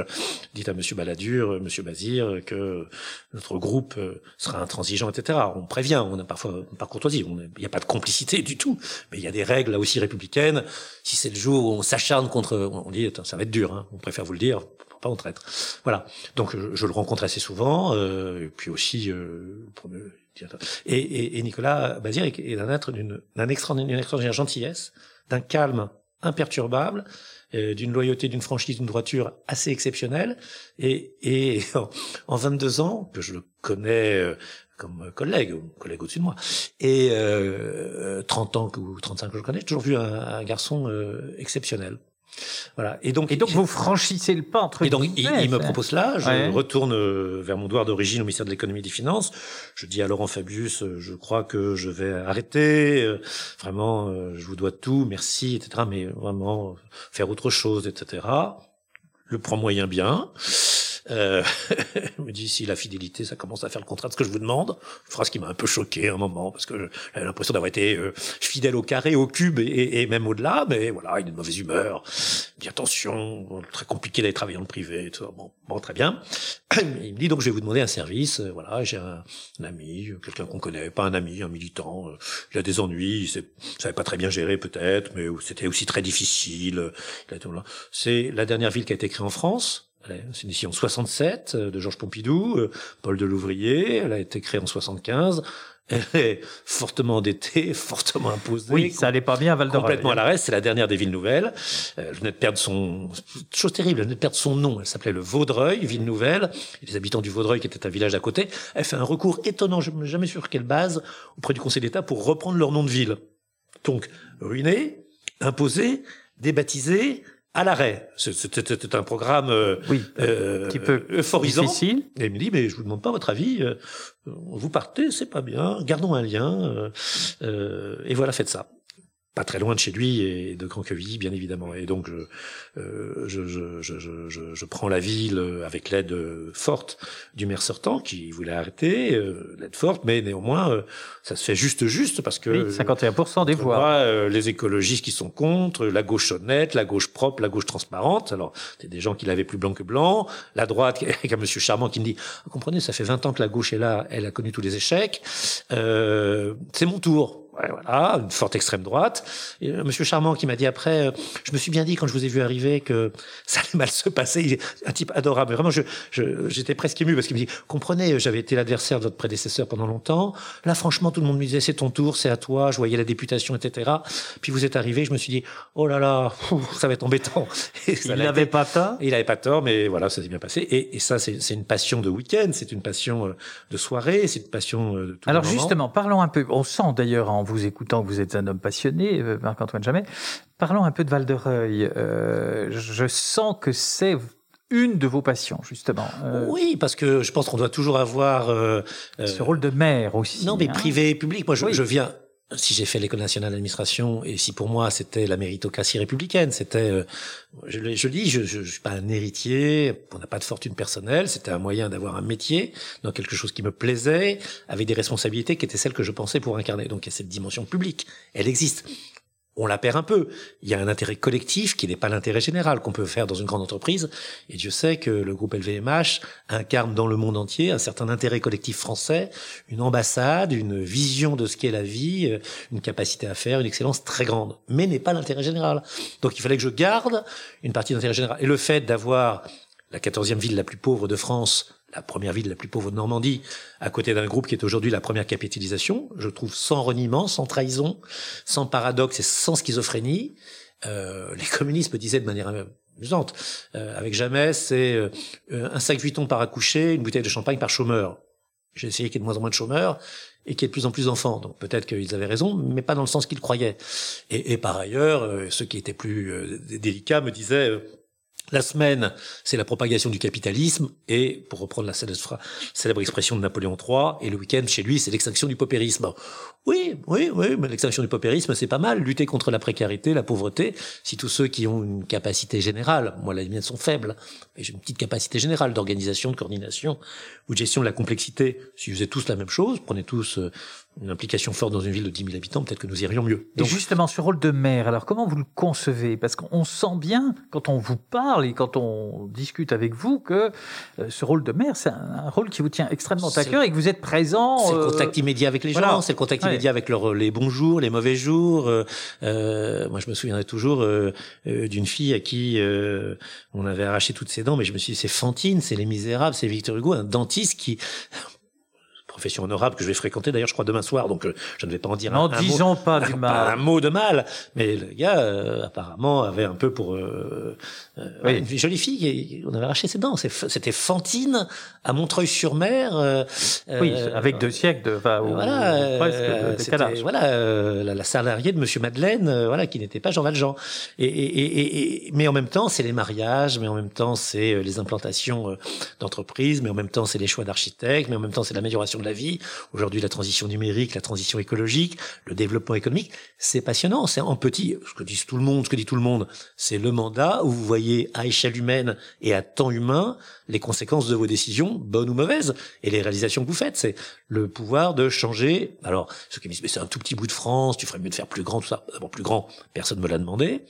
Dites à Monsieur Balladur, Monsieur Bazir, que notre groupe euh, sera intransigeant, etc. On prévient, on a parfois par courtoisie, il n'y a pas de complicité du tout, mais il y a des règles là aussi républicaines. Si c'est le jour où on s'acharne contre, on dit, ça va être dur, hein, on préfère vous le dire, pas on traître. Voilà. Donc je, je, le rencontre assez souvent, euh, et puis aussi euh, et, et, et, Nicolas Bazir est un être d'une extraordinaire, extraordinaire gentillesse, d'un calme imperturbable, euh, d'une loyauté, d'une franchise, d'une droiture assez exceptionnelle. Et, et en, 22 ans, que je le connais euh, comme collègue, ou collègue au-dessus de moi, et euh, 30 ans ou 35 que je connais, j'ai toujours vu un, un garçon euh, exceptionnel. Voilà. Et donc, et donc vous franchissez le pas entre. Et donc il, me propose là, je retourne euh, vers mon doigt d'origine au ministère de l'économie et des finances. Je dis à Laurent Fabius, euh, je crois que je vais arrêter. Euh, vraiment, je vous dois tout, merci, etc. Mais vraiment faire autre chose, etc. Le prend moyen bien. Euh, me dit si la fidélité, ça commence à faire le contraire de ce que je vous demande. Phrase qui m'a un peu choqué un moment parce que j'avais l'impression d'avoir été euh, fidèle au carré, au cube et, et même au-delà. Mais voilà, il est de mauvaise humeur. Il dit attention, très compliqué d'aller travailler en privé. Tout Bon, bon, très bien. Il me dit donc je vais vous demander un service. Euh, voilà, j'ai un, ami, quelqu'un qu'on connaît, pas un ami, un militant. Euh, il a des ennuis, il savait pas très bien gérer peut-être, mais c'était aussi très difficile. C'est la dernière ville qui a été créée en France c'est une édition 67 euh, de Georges Pompidou, euh, Paul de Louvrier. Elle a été créée en 75. Elle est fortement endettée, fortement imposée. Oui, ça allait pas bien à Val Complètement à l'arrêt. C'est la dernière des villes nouvelles. Euh, elle venait de perdre son, chose terrible, elle venait de perdre son nom. Elle s'appelait le Vaudreuil, ville nouvelle. Et les habitants du Vaudreuil, qui était un village à côté, elle fait un recours étonnant, je ne jamais sur quelle base, auprès du Conseil d'État pour reprendre leur nom de ville. Donc, ruiné, imposé, débaptisé, à l'arrêt. C'était un programme euh, oui, euh, un petit peu euphorisant. Difficile. Et il me dit, mais je vous demande pas votre avis. Euh, vous partez, c'est pas bien. Gardons un lien. Euh, et voilà, faites ça pas très loin de chez lui et de Cranqueville, bien évidemment. Et donc, je, euh, je, je, je, je, prends la ville avec l'aide forte du maire sortant qui voulait arrêter, euh, l'aide forte, mais néanmoins, euh, ça se fait juste juste parce que... Oui, 51% des voix. Euh, les écologistes qui sont contre, la gauche honnête, la gauche propre, la gauche transparente. Alors, c'est des gens qui l'avaient plus blanc que blanc. La droite, avec un monsieur charmant qui me dit, vous comprenez, ça fait 20 ans que la gauche est là, elle a connu tous les échecs. c'est mon tour voilà, une forte extrême droite. Et, euh, Monsieur Charmant qui m'a dit après, euh, je me suis bien dit quand je vous ai vu arriver que ça allait mal se passer. Il est un type adorable. Vraiment, je, j'étais presque ému parce qu'il me dit, comprenez, j'avais été l'adversaire de votre prédécesseur pendant longtemps. Là, franchement, tout le monde me disait, c'est ton tour, c'est à toi. Je voyais la députation, etc. Puis vous êtes arrivé, je me suis dit, oh là là, ça va être embêtant. il n'avait pas tort. Il n'avait pas tort, mais voilà, ça s'est bien passé. Et, et ça, c'est, une passion de week-end, c'est une passion euh, de soirée, c'est une passion de tout Alors justement, parlons un peu. On sent d'ailleurs en vous écoutant que vous êtes un homme passionné, euh, Marc-Antoine Jamais. Parlons un peu de Val-de-Reuil. Euh, je sens que c'est une de vos passions, justement. Euh, oui, parce que je pense qu'on doit toujours avoir... ce rôle de maire aussi. Non, mais hein. privé et public. Moi, je, je viens si j'ai fait l'école nationale d'administration et si pour moi c'était la méritocratie républicaine, c'était, je, je dis, je, je, je, suis pas un héritier, on n'a pas de fortune personnelle, c'était un moyen d'avoir un métier dans quelque chose qui me plaisait, avec des responsabilités qui étaient celles que je pensais pour incarner. Donc il y a cette dimension publique, elle existe on la perd un peu. Il y a un intérêt collectif qui n'est pas l'intérêt général qu'on peut faire dans une grande entreprise. Et Dieu sait que le groupe LVMH incarne dans le monde entier un certain intérêt collectif français, une ambassade, une vision de ce qu'est la vie, euh, une capacité à faire, une excellence très grande. Mais n'est pas l'intérêt général. Donc il fallait que je garde une partie d'intérêt général. Et le fait d'avoir la quatorzième ville la plus pauvre de France la première ville la plus pauvre de Normandie, à côté d'un groupe qui est aujourd'hui la première capitalisation, je trouve sans reniement, sans trahison, sans paradoxe et sans schizophrénie. Euh, les communistes me disaient de manière amusante, euh, avec jamais, c'est euh, un sac Vuitton par accoucher, une bouteille de champagne par chômeur. J'ai essayé qu'il y ait de moins en moins de chômeurs et qu'il y ait de plus en plus d'enfants. Donc peut-être qu'ils avaient raison, mais pas dans le sens qu'ils croyaient. Et, et, par ailleurs, euh, ceux qui étaient plus délicats me disaient la semaine, c'est la propagation du capitalisme, et, pour reprendre la célèbre expression de Napoléon III, et le week-end, chez lui, c'est l'extinction du paupérisme. Oui, oui, oui, mais l'extinction du paupérisme, c'est pas mal. Lutter contre la précarité, la pauvreté, si tous ceux qui ont une capacité générale, moi, les miennes sont faibles, mais j'ai une petite capacité générale d'organisation, de coordination, ou de gestion de la complexité, si vous faisaient tous la même chose, prenez tous euh, une implication forte dans une ville de 10 000 habitants, peut-être que nous irions mieux. Donc... Et justement, ce rôle de maire, alors comment vous le concevez? Parce qu'on sent bien, quand on vous parle et quand on discute avec vous, que euh, ce rôle de maire, c'est un, rôle qui vous tient extrêmement à cœur et que vous êtes présent. C'est le euh, contact immédiat avec les gens, c'est le contact immédiat avec leur, les bons jours, les mauvais jours. Euh, moi, je me souviendrai toujours d'une fille à qui on avait arraché toutes ses dents, mais je me suis dit, c'est Fantine, c'est Les Misérables, c'est Victor Hugo, un dentiste qui profession honorable que je vais fréquenter d'ailleurs, je crois demain soir, donc je ne vais pas en dire un, un, disons mot, pas du mal, un mot de mal, mais le gars apparemment avait un peu pour oui. une jolie fille, on avait arraché ses dents, c'était Fantine à Montreuil-sur-Mer. oui, avec deux siècles de, enfin, voilà, presque de, voilà, la, la, salariée de Monsieur Madeleine, voilà, qui n'était pas Jean Valjean. Et, et, et, et, mais en même temps, c'est les mariages, mais en même temps, c'est les implantations d'entreprises, mais en même temps, c'est les choix d'architectes, mais en même temps, c'est l'amélioration de vie. Aujourd'hui, la transition numérique, la transition écologique, le développement économique, c'est passionnant. C'est en petit, ce que dit tout le monde, ce que dit tout le monde, c'est le mandat où vous voyez à échelle humaine et à temps humain les conséquences de vos décisions, bonnes ou mauvaises, et les réalisations que vous faites. C'est le pouvoir de changer. Alors, ceux qui me disent, mais c'est un tout petit bout de France, tu ferais mieux de faire plus grand, tout ça. D'abord, plus grand, personne ne me l'a demandé.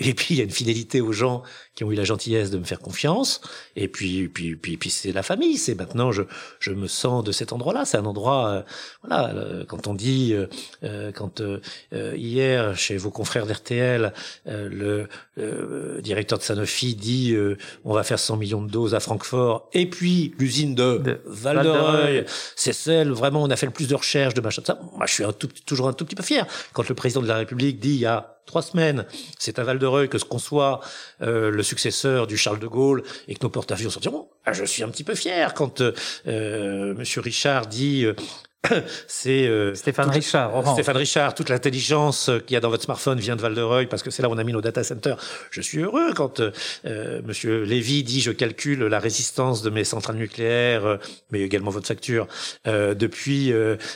Et puis il y a une fidélité aux gens qui ont eu la gentillesse de me faire confiance. Et puis puis puis puis c'est la famille. C'est maintenant je je me sens de cet endroit-là. C'est un endroit euh, voilà euh, quand on dit euh, euh quand hier chez vos confrères d'RTL le directeur de Sanofi dit on va faire 100 millions de doses à Francfort et puis l'usine de, de Val d'Oreuil c'est celle vraiment on a fait le plus de recherches de machin ça. Moi je suis un tout, toujours un tout petit peu fier quand le président de la République dit il y a trois semaines, c'est à Val-de-Reuil que ce qu'on soit euh, le successeur du Charles de Gaulle et que nos porte-avions sortiront. Ah, je suis un petit peu fier quand euh, euh Monsieur Richard dit euh, c'est euh, Stéphane Richard. Stéphane Richard, toute l'intelligence qu'il y a dans votre smartphone vient de Val-de-Reuil parce que c'est là où on a mis nos data centers. Je suis heureux quand euh, euh Monsieur Lévy dit je calcule la résistance de mes centrales nucléaires, euh, mais également votre facture euh, depuis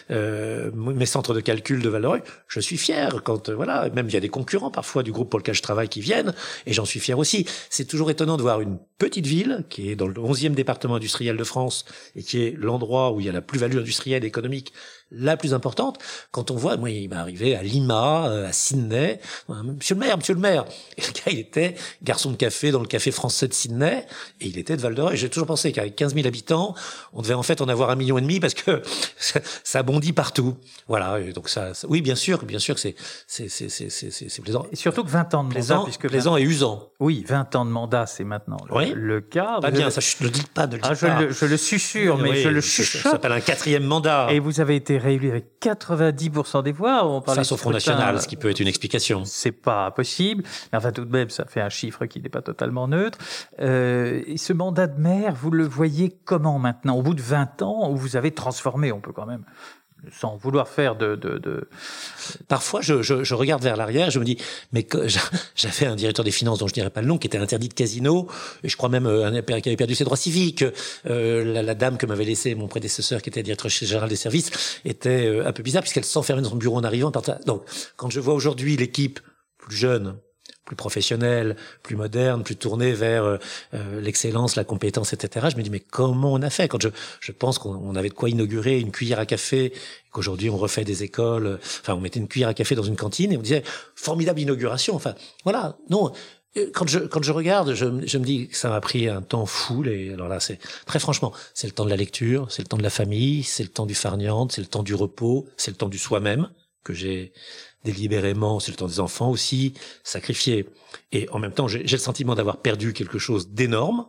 mes centres de calcul de Val-de-Reuil. Je suis fier quand voilà, même il y a des concurrents parfois du groupe pour lequel je travaille qui viennent et j'en suis fier aussi. C'est toujours étonnant de voir une petite ville qui est dans le 11e département industriel de France et qui est l'endroit où il y a la plus-value industrielle et économique économique la plus importante. Quand on voit, moi, il m'est arrivé à Lima, euh, à Sydney, Monsieur le maire, Monsieur le maire. Et le gars, il était garçon de café dans le café français de Sydney, et il était de Val d'Or. J'ai toujours pensé qu'avec 15 000 habitants, on devait en fait en avoir un million et demi parce que ça, bondit partout. Voilà. donc ça, oui, bien sûr, bien sûr que c'est c'est c'est c'est c'est plaisant. Et surtout que 20 ans de plaisant, mandat, puisque plaisant et usant. Oui, 20 ans de mandat, c'est maintenant le, oui. le cas. Pas bien, ça, je le dis pas, ne le ah, je. Le, je le susurre, mais je le chuchote. Ça s'appelle un quatrième mandat. Et vous avez été réélu avec 90% des voix. On Face au Front National, ce qui peut être une explication. C'est pas possible. Mais enfin, tout de même, ça fait un chiffre qui n'est pas totalement neutre. Euh, et ce mandat de maire, vous le voyez comment maintenant? Au bout de 20 ans, où vous avez transformé, on peut quand même sans vouloir faire de... de, de... Parfois, je, je, je, regarde vers l'arrière, je me dis, mais j'avais un directeur des finances dont je dirais pas le nom, qui était interdit de casino, et je crois même euh, un qui avait perdu ses droits civiques. Euh, la, la, dame que m'avait laissé mon prédécesseur, qui était directeur général des services, était euh, un peu bizarre, puisqu'elle s'enfermait dans son bureau en arrivant. Donc, quand je vois aujourd'hui l'équipe plus jeune, plus professionnel, plus moderne, plus tourné vers euh, euh, l'excellence, la compétence, etc. Je me dis mais comment on a fait? Quand je, je pense qu'on avait de quoi inaugurer une cuillère à café, qu'aujourd'hui on refait des écoles, euh, enfin on mettait une cuillère à café dans une cantine et on disait formidable inauguration. Enfin voilà, non. Quand je quand je regarde, je, je me dis que ça m'a pris un temps fou. Et alors là, c'est très franchement, c'est le temps de la lecture, c'est le temps de la famille, c'est le temps du farniente, c'est le temps du repos, c'est le temps du soi-même que j'ai délibérément, c'est le temps des enfants aussi, sacrifié. Et en même temps, j'ai le sentiment d'avoir perdu quelque chose d'énorme,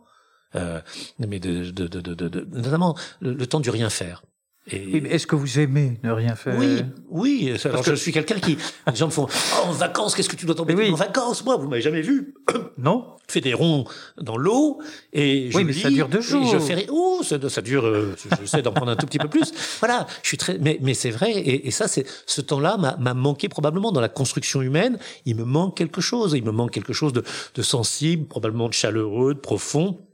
euh, mais de, de, de, de, notamment le, temps du rien faire. Et... est-ce que vous aimez ne rien faire Oui, oui. Alors je suis quelqu'un qui, les gens me font, oh, en vacances, qu'est-ce que tu dois tomber oui. en vacances Moi, vous m'avez jamais vu. Non. Je fais des ronds dans l'eau et je oui, mais ça dure deux jours. je fais, oh, ça, ça dure. Euh, J'essaie d'en prendre un tout petit peu plus. Voilà, je suis très, mais, mais c'est vrai. Et, et, ça, c'est ce temps-là m'a manqué probablement dans la construction humaine. Il me manque quelque chose. Il me manque quelque chose de, de sensible, probablement de chaleureux, de profond.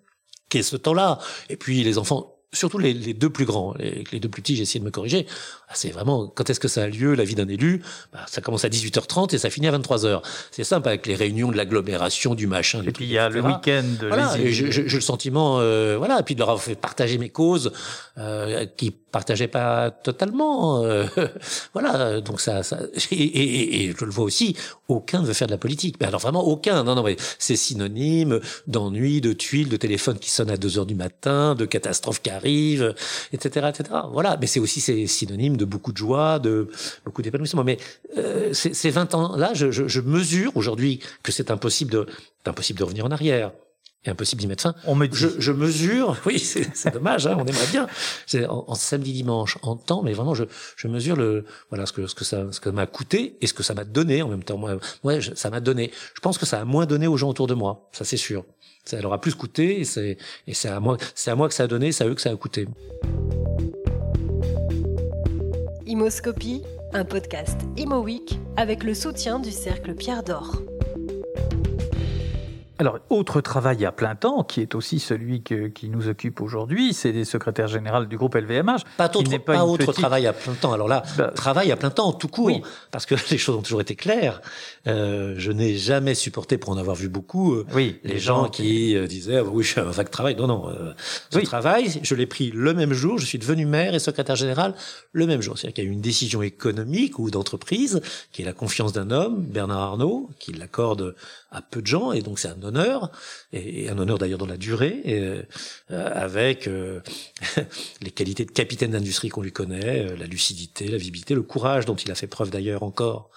Qu'est ce temps-là Et puis les enfants surtout les, les, deux plus grands, les, les deux plus petits, j'ai essayé de me corriger. Ah, c'est vraiment quand est-ce que ça a lieu la vie d'un élu? Bah, Ça commence à 18h30 et ça finit à 23h. C'est simple avec les réunions de l'agglomération, du machin. Et puis il y a le week-end. Voilà, j'ai le sentiment, euh, voilà, et puis de leur avoir fait partager mes causes, euh, qui partageaient pas totalement. Euh, voilà, donc ça, ça et, et, et, je le vois aussi. Aucun ne veut faire de la politique. Mais alors vraiment aucun. Non, non, mais c'est synonyme d'ennui, de tuiles, de téléphone qui sonne à 2 heures du matin, de catastrophes qui arrivent, etc., etc. Voilà, mais c'est aussi c'est synonyme de beaucoup de joie, de beaucoup d'épanouissement. Mais euh, ces 20 ans-là, je, je, je mesure aujourd'hui que c'est impossible de, impossible de revenir en arrière. Et impossible d'y mettre fin. On me dit. Je, je mesure, oui, c'est dommage, hein, on aimerait bien. C'est en, en, samedi, dimanche, en temps, mais vraiment, je, je mesure le, voilà, ce que, ce que ça, ce que m'a coûté et ce que ça m'a donné en même temps. Moi, moi ça m'a donné. Je pense que ça a moins donné aux gens autour de moi, ça c'est sûr. Ça leur a plus coûté et c'est, et c'est à moi, c'est à moi que ça a donné, c'est à eux que ça a coûté. Imoscopie, un podcast Imo Week avec le soutien du Cercle Pierre d'Or. Alors, autre travail à plein temps, qui est aussi celui que, qui nous occupe aujourd'hui, c'est des secrétaires généraux du groupe LVMH. Pas, autre, pas, pas autre travail à plein temps. Alors là, bah, travail à plein temps, tout court, oui. parce que les choses ont toujours été claires. Euh, je n'ai jamais supporté, pour en avoir vu beaucoup, euh, oui, les, les gens, gens, qui euh, disaient ah, oui, je suis un vague travail. Non, non. Ce oui. travail, je l'ai pris le même jour. Je suis devenu maire et secrétaire général le même jour. C'est-à-dire qu'il y a eu une décision économique ou d'entreprise qui est la confiance d'un homme, Bernard Arnault, qui l'accorde à peu de gens, et donc c'est un honneur, et, un honneur d'ailleurs dans la durée, euh, avec euh, les qualités de capitaine d'industrie qu'on lui connaît, euh, la lucidité, la visibilité, le courage dont il a fait preuve d'ailleurs encore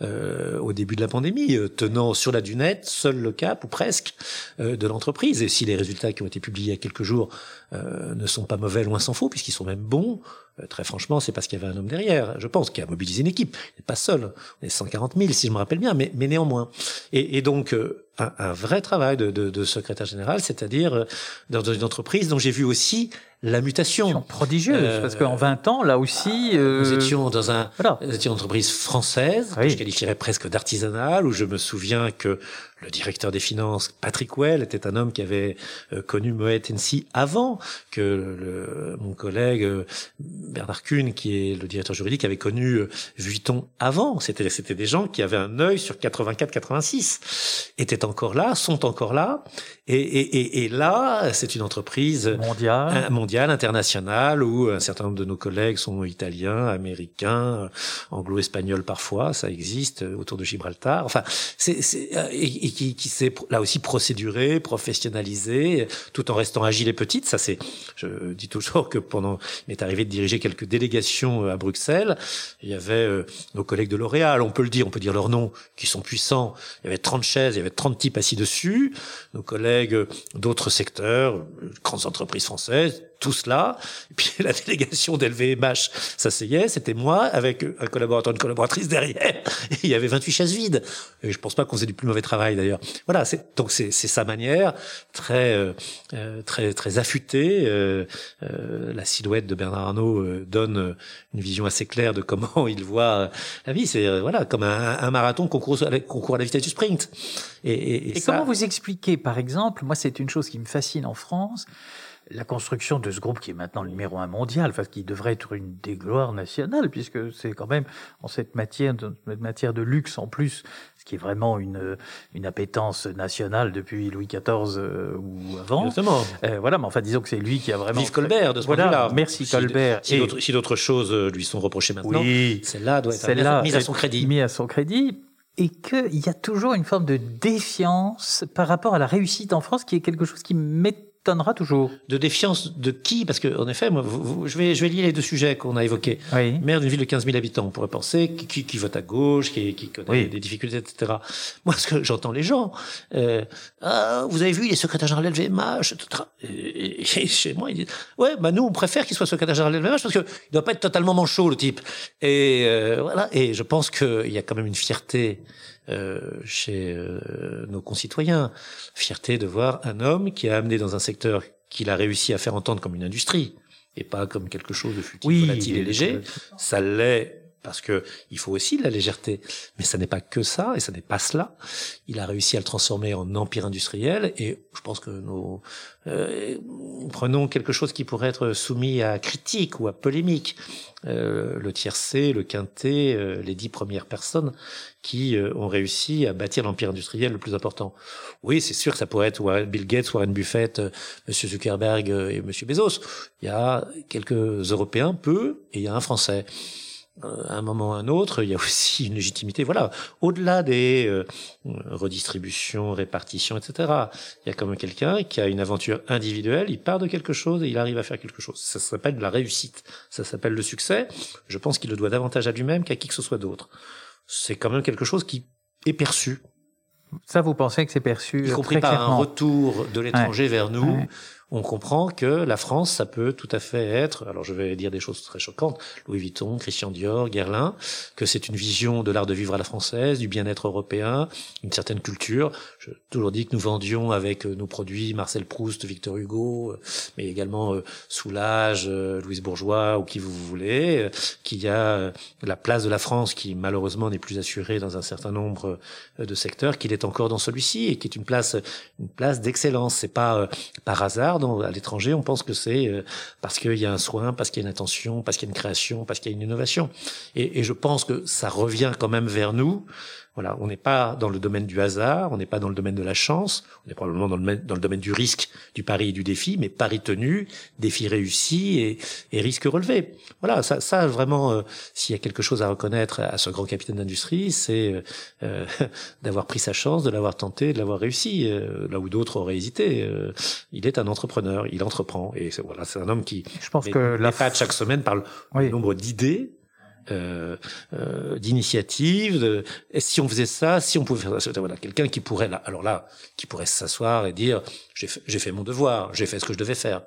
au début de la pandémie, tenant sur la dunette, seul le cap, ou presque, de l'entreprise. Et si les résultats qui ont été publiés il y a quelques jours ne sont pas mauvais, loin s'en faut, puisqu'ils sont même bons, très franchement, c'est parce qu'il y avait un homme derrière, je pense, qui a mobilisé une équipe. Il n'est pas seul. On est 140 000, si je me rappelle bien, mais, mais néanmoins. Et, et donc, un, un, vrai travail de, de, de secrétaire général, c'est-à-dire dans une entreprise dont j'ai vu aussi la mutation prodigieuse euh, parce qu'en 20 ans là aussi euh... nous étions dans un voilà. nous étions une entreprise française oui. que je qualifierais presque d'artisanale où je me souviens que le directeur des finances Patrick Well était un homme qui avait euh, connu Moet Hennessy avant que le, mon collègue euh, Bernard Kuhn qui est le directeur juridique avait connu euh, Vuitton avant c'était c'était des gens qui avaient un œil sur 84 86 étaient encore là sont encore là et, et, et, et là c'est une entreprise mondiale mondiale internationale où un certain nombre de nos collègues sont italiens américains anglo-espagnols parfois ça existe autour de Gibraltar enfin c'est et qui, qui s'est là aussi procéduré, professionnalisé, tout en restant agile et petite. Ça, c'est, je dis toujours que pendant, il m'est arrivé de diriger quelques délégations euh, à Bruxelles. Il y avait euh, nos collègues de L'Oréal, on peut le dire, on peut dire leurs noms, qui sont puissants. Il y avait 30 chaises, il y avait 30 types assis dessus. Nos collègues euh, d'autres secteurs, grandes entreprises françaises, tout cela. Et puis la délégation d'LVMH s'asseyait, c'était moi avec un collaborateur, une collaboratrice derrière. Et il y avait 28 chaises vides. Et je pense pas qu'on faisait du plus mauvais travail d'ailleurs. Voilà, c'est, donc c'est, c'est sa manière très euh, très très affûtée. Euh, euh, la silhouette de Bernard Arnault euh, donne une vision assez claire de comment il voit la vie. C'est euh, voilà comme un, un marathon la, concours à la vitesse du sprint. Et, et, et, et ça... comment vous expliquez, par exemple, moi c'est une chose qui me fascine en France la construction de ce groupe qui est maintenant le numéro un mondial, enfin, qui devrait être une des gloires nationales, puisque c'est quand même en cette matière, de, matière de luxe en plus, ce qui est vraiment une, une appétence nationale depuis Louis XIV euh, ou avant. Exactement. Euh, voilà, mais enfin, disons que c'est lui qui a vraiment. Vive Colbert de ce voilà, point de vue-là. Merci si Colbert. Si, d'autres, si d'autres choses euh, lui sont reprochées maintenant, oui, celle-là doit être celle-là mise à son crédit. Mise à son crédit et qu'il y a toujours une forme de défiance par rapport à la réussite en France, qui est quelque chose qui toujours. De défiance de qui? Parce que, en effet, moi, vous, vous, je, vais, je vais lier les deux sujets qu'on a évoqués. Oui. Maire d'une ville de 15 000 habitants, on pourrait penser qui, qui, qui vote à gauche, qui, qui connaît oui. des difficultés, etc. Moi, ce que j'entends les gens, euh, ah, vous avez vu, il est secrétaire général de LVMH, etc. Et, et, chez moi, ils disent, ouais, bah nous, on préfère qu'il soit secrétaire général de LVMH parce que il doit pas être totalement manchot, le type. Et euh, voilà. Et je pense qu'il y a quand même une fierté chez euh, nos concitoyens. Fierté de voir un homme qui a amené dans un secteur qu'il a réussi à faire entendre comme une industrie et pas comme quelque chose de futur, oui, volatile et léger. Ça l'est parce que il faut aussi de la légèreté, mais ça n'est pas que ça et ça n'est pas cela. Il a réussi à le transformer en empire industriel et je pense que nous euh, prenons quelque chose qui pourrait être soumis à critique ou à polémique. Euh, le tiercé, le quintet, euh, les dix premières personnes qui euh, ont réussi à bâtir l'empire industriel le plus important. Oui, c'est sûr que ça pourrait être Bill Gates, Warren Buffett, Monsieur Zuckerberg et Monsieur Bezos. Il y a quelques Européens, peu, et il y a un Français à un moment ou à un autre, il y a aussi une légitimité. Voilà, au-delà des euh, redistributions, répartitions, etc. Il y a quand même quelqu'un qui a une aventure individuelle. Il part de quelque chose et il arrive à faire quelque chose. Ça s'appelle de la réussite. Ça s'appelle le succès. Je pense qu'il le doit davantage à lui-même qu'à qui que ce soit d'autre. C'est quand même quelque chose qui est perçu Ça, vous pensez que c'est perçu Y compris très par un retour de l'étranger vers nous. Ouais. On comprend que la France, ça peut tout à fait être, alors je vais dire des choses très choquantes, Louis Vuitton, Christian Dior, Guerlain, que c'est une vision de l'art de vivre à la française, du bien-être européen, une certaine culture. J'ai toujours dit que nous vendions avec euh, nos produits Marcel Proust, Victor Hugo, euh, mais également euh, Soulage, Louise Bourgeois ou qui vous voulez, qu'il y a la place de la France qui malheureusement n'est plus assurée dans un certain nombre de secteurs, qu'il est encore dans celui-ci et qui est une place, une place d'excellence. C'est pas par hasard dans- à l'étranger, on pense que c'est parce qu'il y a un soin, parce qu'il y a une attention, parce qu'il y a une création, parce qu'il y a une innovation. Et, et je pense que ça revient quand même vers nous. Voilà, on n'est pas dans le domaine du hasard, on n'est pas dans le domaine de la chance, on est probablement dans le, domaine- dans le domaine du risque, du pari et du défi, mais pari tenu, défi réussi et, et risque relevé. Voilà, ça, ça vraiment, euh, s'il y a quelque chose à reconnaître à ce grand capitaine d'industrie, c'est euh, euh, d'avoir pris sa chance, de l'avoir tenté, de l'avoir réussi, euh, là où d'autres auraient hésité. Euh, il est un entrepreneur, il entreprend, et voilà, c'est un homme qui Je pense que la chaque semaine par le Oui. nombre d'idées, euh, euh, d'initiatives. De, et si on faisait ça, si on pouvait faire ça, voilà, quelqu'un qui pourrait là, alors là, qui pourrait s'asseoir et dire j'ai fait, j'ai fait mon devoir, j'ai fait ce que je devais faire.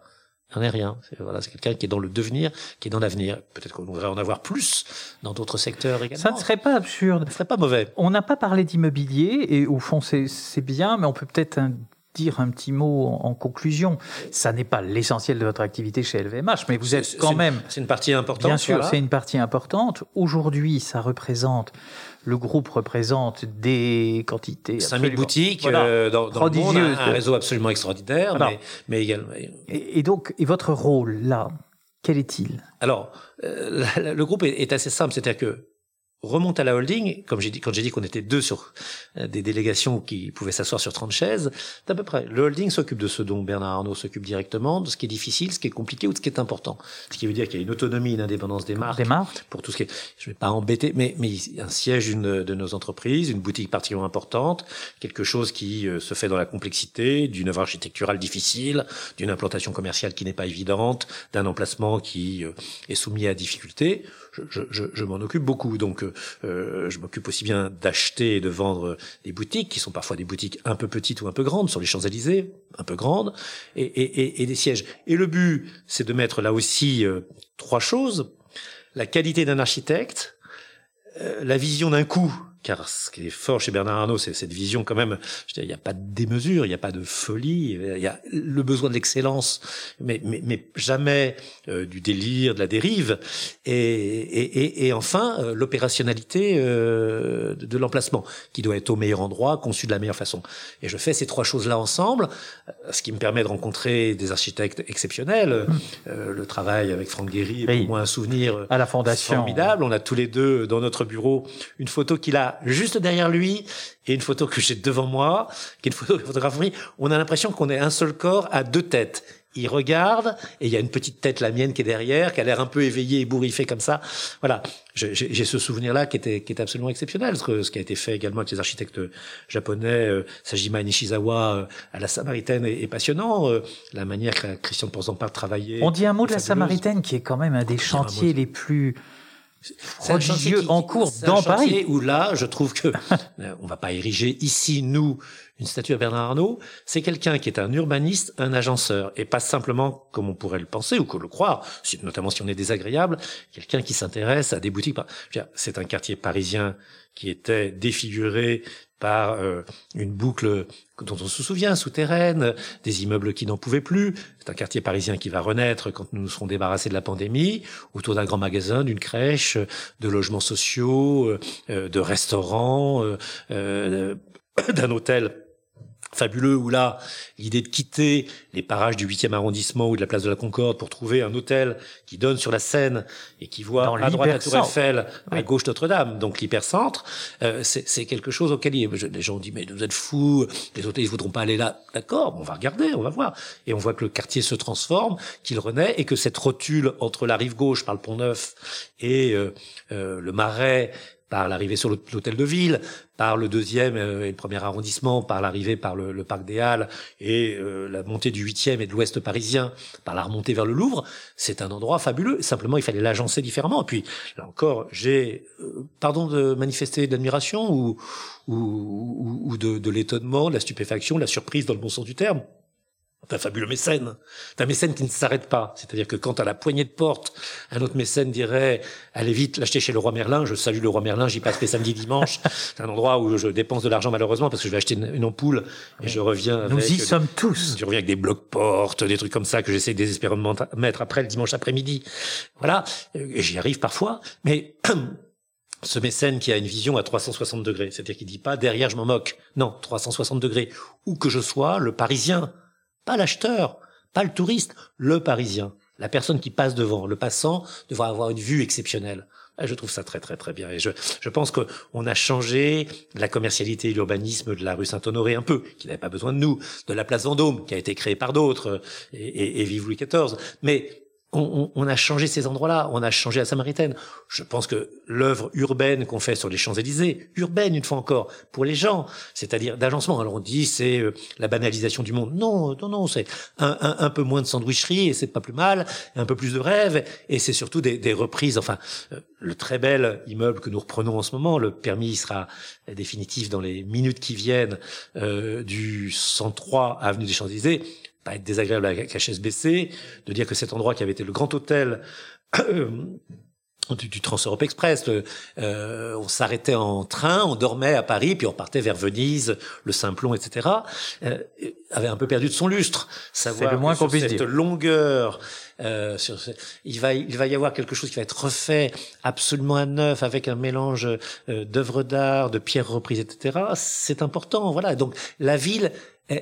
Il n'en est rien. C'est, voilà, c'est quelqu'un qui est dans le devenir, qui est dans l'avenir. Peut-être qu'on devrait en avoir plus dans d'autres secteurs également. ça ne serait pas absurde. Ce serait pas mauvais. On n'a pas parlé d'immobilier et au fond c'est c'est bien, mais on peut peut-être un- dire un petit mot en, conclusion. Ça n'est pas l'essentiel de votre activité chez LVMH, mais vous êtes quand même, C'est une partie importante. bien sûr, c'est une partie importante. Aujourd'hui, ça représente, le groupe représente des quantités. 5000 absolument- boutiques Voilà. euh, dans, dans le monde, Prodigieuses. un, un réseau absolument extraordinaire, mais, mais également. Et, et donc, et votre rôle là, quel est-il? Alors, euh, le groupe est, est assez simple, c'est-à-dire que remonte à la holding, comme j'ai dit, quand j'ai dit qu'on était deux sur euh, des délégations qui pouvaient s'asseoir sur 30 chaises, c'est à peu près. Le holding s'occupe de ce dont Bernard Arnault s'occupe directement, de ce qui est difficile, ce qui est compliqué ou de ce qui est important. Ce qui veut dire qu'il y a une autonomie, une indépendance des marques Des marques pour tout ce qui est, je vais pas embêter, mais, mais un siège d'une de nos entreprises, une boutique particulièrement importante, quelque chose qui euh, se fait dans la complexité, d'une œuvre architecturale difficile, d'une implantation commerciale qui n'est pas évidente, d'un emplacement qui euh, est soumis à difficulté. Je, je, je, m'en occupe beaucoup, donc euh, je m'occupe aussi bien d'acheter et de vendre des boutiques qui sont parfois des boutiques un peu petites ou un peu grandes sur les Champs-Élysées, un peu grandes, et, et, et, des sièges. Et le but, c'est de mettre là aussi euh, trois choses la qualité d'un architecte, euh, la vision d'un coup, car ce qui est fort chez Bernard Arnault, c'est cette vision quand même, je dire, il n'y a pas de démesure, il n'y a pas de folie, il y a le besoin de l'excellence, mais, mais, mais jamais euh, du délire, de la dérive, et, et, et, et enfin euh, l'opérationnalité euh, de, de l'emplacement, qui doit être au meilleur endroit, conçu de la meilleure façon. Et je fais ces trois choses-là ensemble, euh, ce qui me permet de rencontrer des architectes exceptionnels. Euh, le travail avec Franck Guéry est Oui. pour moi un souvenir à la fondation formidable. On a tous les deux dans notre bureau une photo qu'il a juste derrière lui et une photo que j'ai devant moi, qui est une photo photographiée. On a l'impression qu'on est un seul corps à deux têtes. Il regarde et il y a une petite tête, la mienne, qui est derrière, qui a l'air un peu éveillée et bourriffée comme ça. Voilà, j'ai ce souvenir-là qui était, qui était absolument exceptionnel. Ce, que- ce qui a été fait également avec les architectes japonais, euh, Sajima Nishizawa euh, à la Samaritaine est, est passionnant. Euh, la manière que Christian de Porzampar travaillait. On dit un mot de la fabuleuse. Samaritaine qui est quand même un des un chantiers les plus Qui- en cours dans Paris. Où là, je trouve que euh, on va pas ériger ici nous une statue à Bernard Arnault. C'est quelqu'un qui est un urbaniste, un agenceur, et pas simplement comme on pourrait le penser ou que le croire, notamment si on est désagréable, quelqu'un qui s'intéresse à des boutiques. C'est un quartier parisien qui était défiguré par euh, une boucle dont on se souvient, souterraine, des immeubles qui n'en pouvaient plus. C'est un quartier parisien qui va renaître quand nous nous serons débarrassés de la pandémie, autour d'un grand magasin, d'une crèche, de logements sociaux, euh, euh, de restaurants, d'un hôtel fabuleux où là, l'idée de quitter les parages du 8e arrondissement ou de la place de la Concorde pour trouver un hôtel qui donne sur la Seine et qui voit Dans à droite la Tour. Eiffel, à gauche Notre-Dame, donc l'hypercentre, euh, c'est quelque chose auquel il- je- les gens ont dit mais vous êtes fous, les hôtels ils voudront pas aller là. D'accord, on va regarder, on va voir. Et on voit que le quartier se transforme, qu'il renaît et que cette rotule entre la rive gauche par le Pont Neuf et euh, euh, le Marais par l'arrivée sur l'hôtel de ville, par le deuxième et le premier arrondissement, par l'arrivée par le, parc des Halles et la montée du huitième et de l'ouest parisien, par la remontée vers le Louvre, c'est un endroit fabuleux. Simplement, il fallait l'agencer différemment. Et puis, là encore, j'ai, pardon de manifester d'admiration ou, ou, ou, de, de l'étonnement, de la stupéfaction, de la surprise dans le bon sens du terme un fabuleux mécène. un mécène qui ne s'arrête pas. C'est-à-dire que quand à la poignée de porte, un autre mécène dirait allez vite l'acheter chez le roi Merlin, je salue le roi Merlin, j'y passe les samedis dimanches. C'est un endroit où je dépense de l'argent malheureusement parce que je vais acheter une, ampoule et je reviens. Nous y sommes tous. Je reviens avec des blocs portes, des trucs comme ça que j'essaie désespérément de mettre après le dimanche après-midi. Voilà, et j'y arrive parfois, mais ce mécène qui a une vision à 360 degrés, c'est-à-dire qu'il dit pas derrière je m'en moque, non 360 degrés, où que je sois, le Parisien pas l'acheteur, pas le touriste, le Parisien, la personne qui passe devant, le passant devra avoir une vue exceptionnelle. Je trouve ça très très très bien et je, je pense qu'on a changé la commercialité et l'urbanisme de la rue Saint-Honoré un peu, qui n'avait pas besoin de nous, de la place Vendôme qui a été créée par d'autres et, et, et vive Louis XIV. Mais on, on, a changé ces endroits-là, on a changé la Samaritaine. Je pense que l'œuvre urbaine qu'on fait sur les Champs-Élysées, urbaine une fois encore, pour les gens, c'est-à-dire d'agencement. Alors on dit c'est euh, la banalisation du monde. Non, non, non, c'est un, un, un, peu moins de sandwicherie et c'est pas plus mal, un peu plus de rêve et c'est surtout des, des, reprises. Enfin, euh, le très bel immeuble que nous reprenons en ce moment, le permis sera définitif dans les minutes qui viennent euh, du 103 avenue des Champs-Élysées pas être désagréable à HSBC, de dire que cet endroit qui avait été le grand hôtel euh, du, du Trans-Europe Express, euh, on s'arrêtait en train, on dormait à Paris, puis on partait vers Venise, le Simplon, etc., euh, avait un peu perdu de son lustre. Savoir le moins qu'on puisse cette longueur, euh, sur il va il va y avoir quelque chose qui va être refait absolument à neuf avec un mélange euh, d'œuvres d'art, de pierres reprises, etc. C'est important, voilà. Donc la ville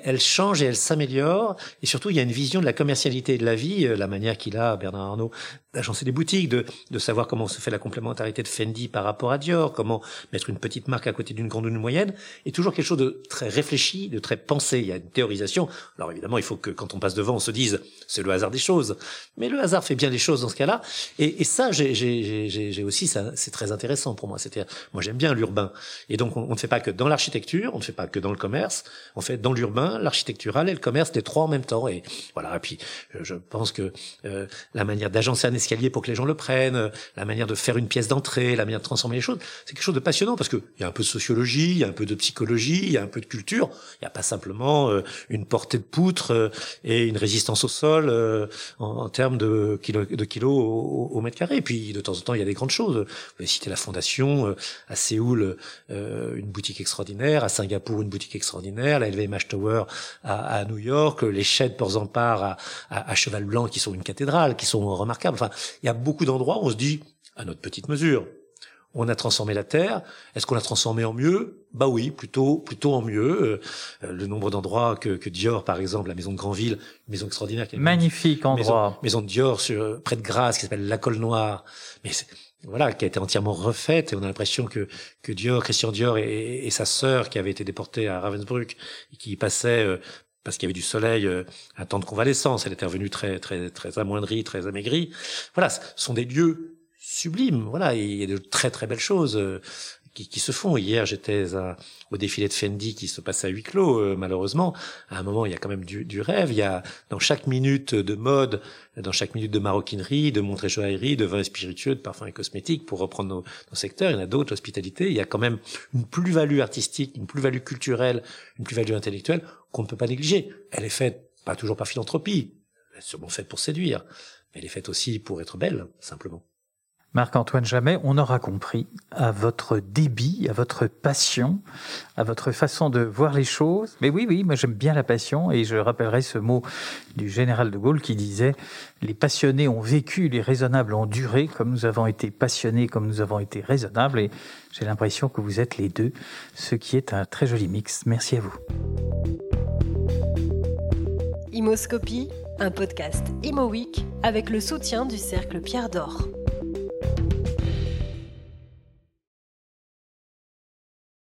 elle change et elle s'améliore. Et surtout, il y a une vision de la commercialité de la vie, euh, la manière qu'il a, Bernard Arnault, d'agencer des boutiques, de, de savoir comment se fait la complémentarité de Fendi par rapport à Dior, comment mettre une petite marque à côté d'une grande ou d'une moyenne, et toujours quelque chose de très réfléchi, de très pensé. Il y a une théorisation. Alors évidemment, il faut que quand on passe devant, on se dise c'est le hasard des choses. Mais le hasard fait bien les choses dans ce cas-là. Et, et ça, j'ai aussi, ça, c'est très intéressant pour moi. C'est-à-dire, moi j'aime bien l'urbain. Et donc, on, on, ne fait pas que dans l'architecture, on ne fait pas que dans le commerce, on fait dans l'urbain, l'architectural et le commerce, les trois en même temps. Et voilà. Et puis, je pense que euh, la manière d'agencer un escalier pour que les gens le prennent, euh, la manière de faire une pièce d'entrée, la manière de transformer les choses. C'est quelque chose de passionnant parce qu'il y a un peu de sociologie, il y a un peu de psychologie, il y a un peu de culture. Il n'y a pas simplement euh, une portée de poutre euh, et une résistance au sol en, termes de kilos, de kilos au, mètre carré. Et puis de temps en temps, il y a des grandes choses. Vous pouvez citer la fondation, à Séoul, une boutique extraordinaire, à Singapour, une boutique extraordinaire, la LVMH Tower à, New York, les chais de Port-Zampar à, à, à Cheval Blanc qui sont une cathédrale, qui sont remarquables. Enfin, il y a beaucoup d'endroits où on se dit, à notre petite mesure, on a transformé la Terre. Est-ce qu'on l'a transformé en mieux? Bah oui, plutôt, plutôt en mieux. Euh, le nombre d'endroits que, que, Dior, par exemple, la maison de Grandville, une maison extraordinaire, qui magnifique endroit, maison, de Dior sur près de Grasse, qui s'appelle la Colle Noire, mais voilà, qui a été entièrement refaite. Et on a l'impression que que Dior, Christian Dior et, et, sa sœur, qui avait été déportée à Ravensbrück, et qui passait euh, parce qu'il y avait du soleil, euh, un temps de convalescence. Elle était revenue très, très, très amoindrie, très amaigrie. Voilà, ce sont des lieux sublimes. Voilà, il y a de très, très belles choses euh, qui, qui, se font. Hier, j'étais au défilé de Fendi qui se passe à huis clos, euh, malheureusement. À un moment, il y a quand même du, du, rêve. Il y a dans chaque minute de mode, dans chaque minute de maroquinerie, de montre et joaillerie, de vin spiritueux, de parfums et cosmétiques, pour reprendre nos, nos secteurs. Il y en a d'autres, l'hospitalité. Il y a quand même une plus-value artistique, une plus-value culturelle, une plus-value intellectuelle qu'on ne peut pas négliger. Elle est faite, pas toujours par philanthropie, elle est sûrement faite pour séduire, mais elle est faite aussi pour être belle, simplement. Marc-Antoine Jamais, on aura compris à votre débit, à votre passion, à votre façon de voir les choses. Mais oui, oui, moi j'aime bien la passion et je rappellerai ce mot du général de Gaulle qui disait Les passionnés ont vécu, les raisonnables ont duré, comme nous avons été passionnés, comme nous avons été raisonnables. Et j'ai l'impression que vous êtes les deux, ce qui est un très joli mix. Merci à vous. Imoscopie, un podcast Imo Week avec le soutien du Cercle Pierre d'Or. Thank you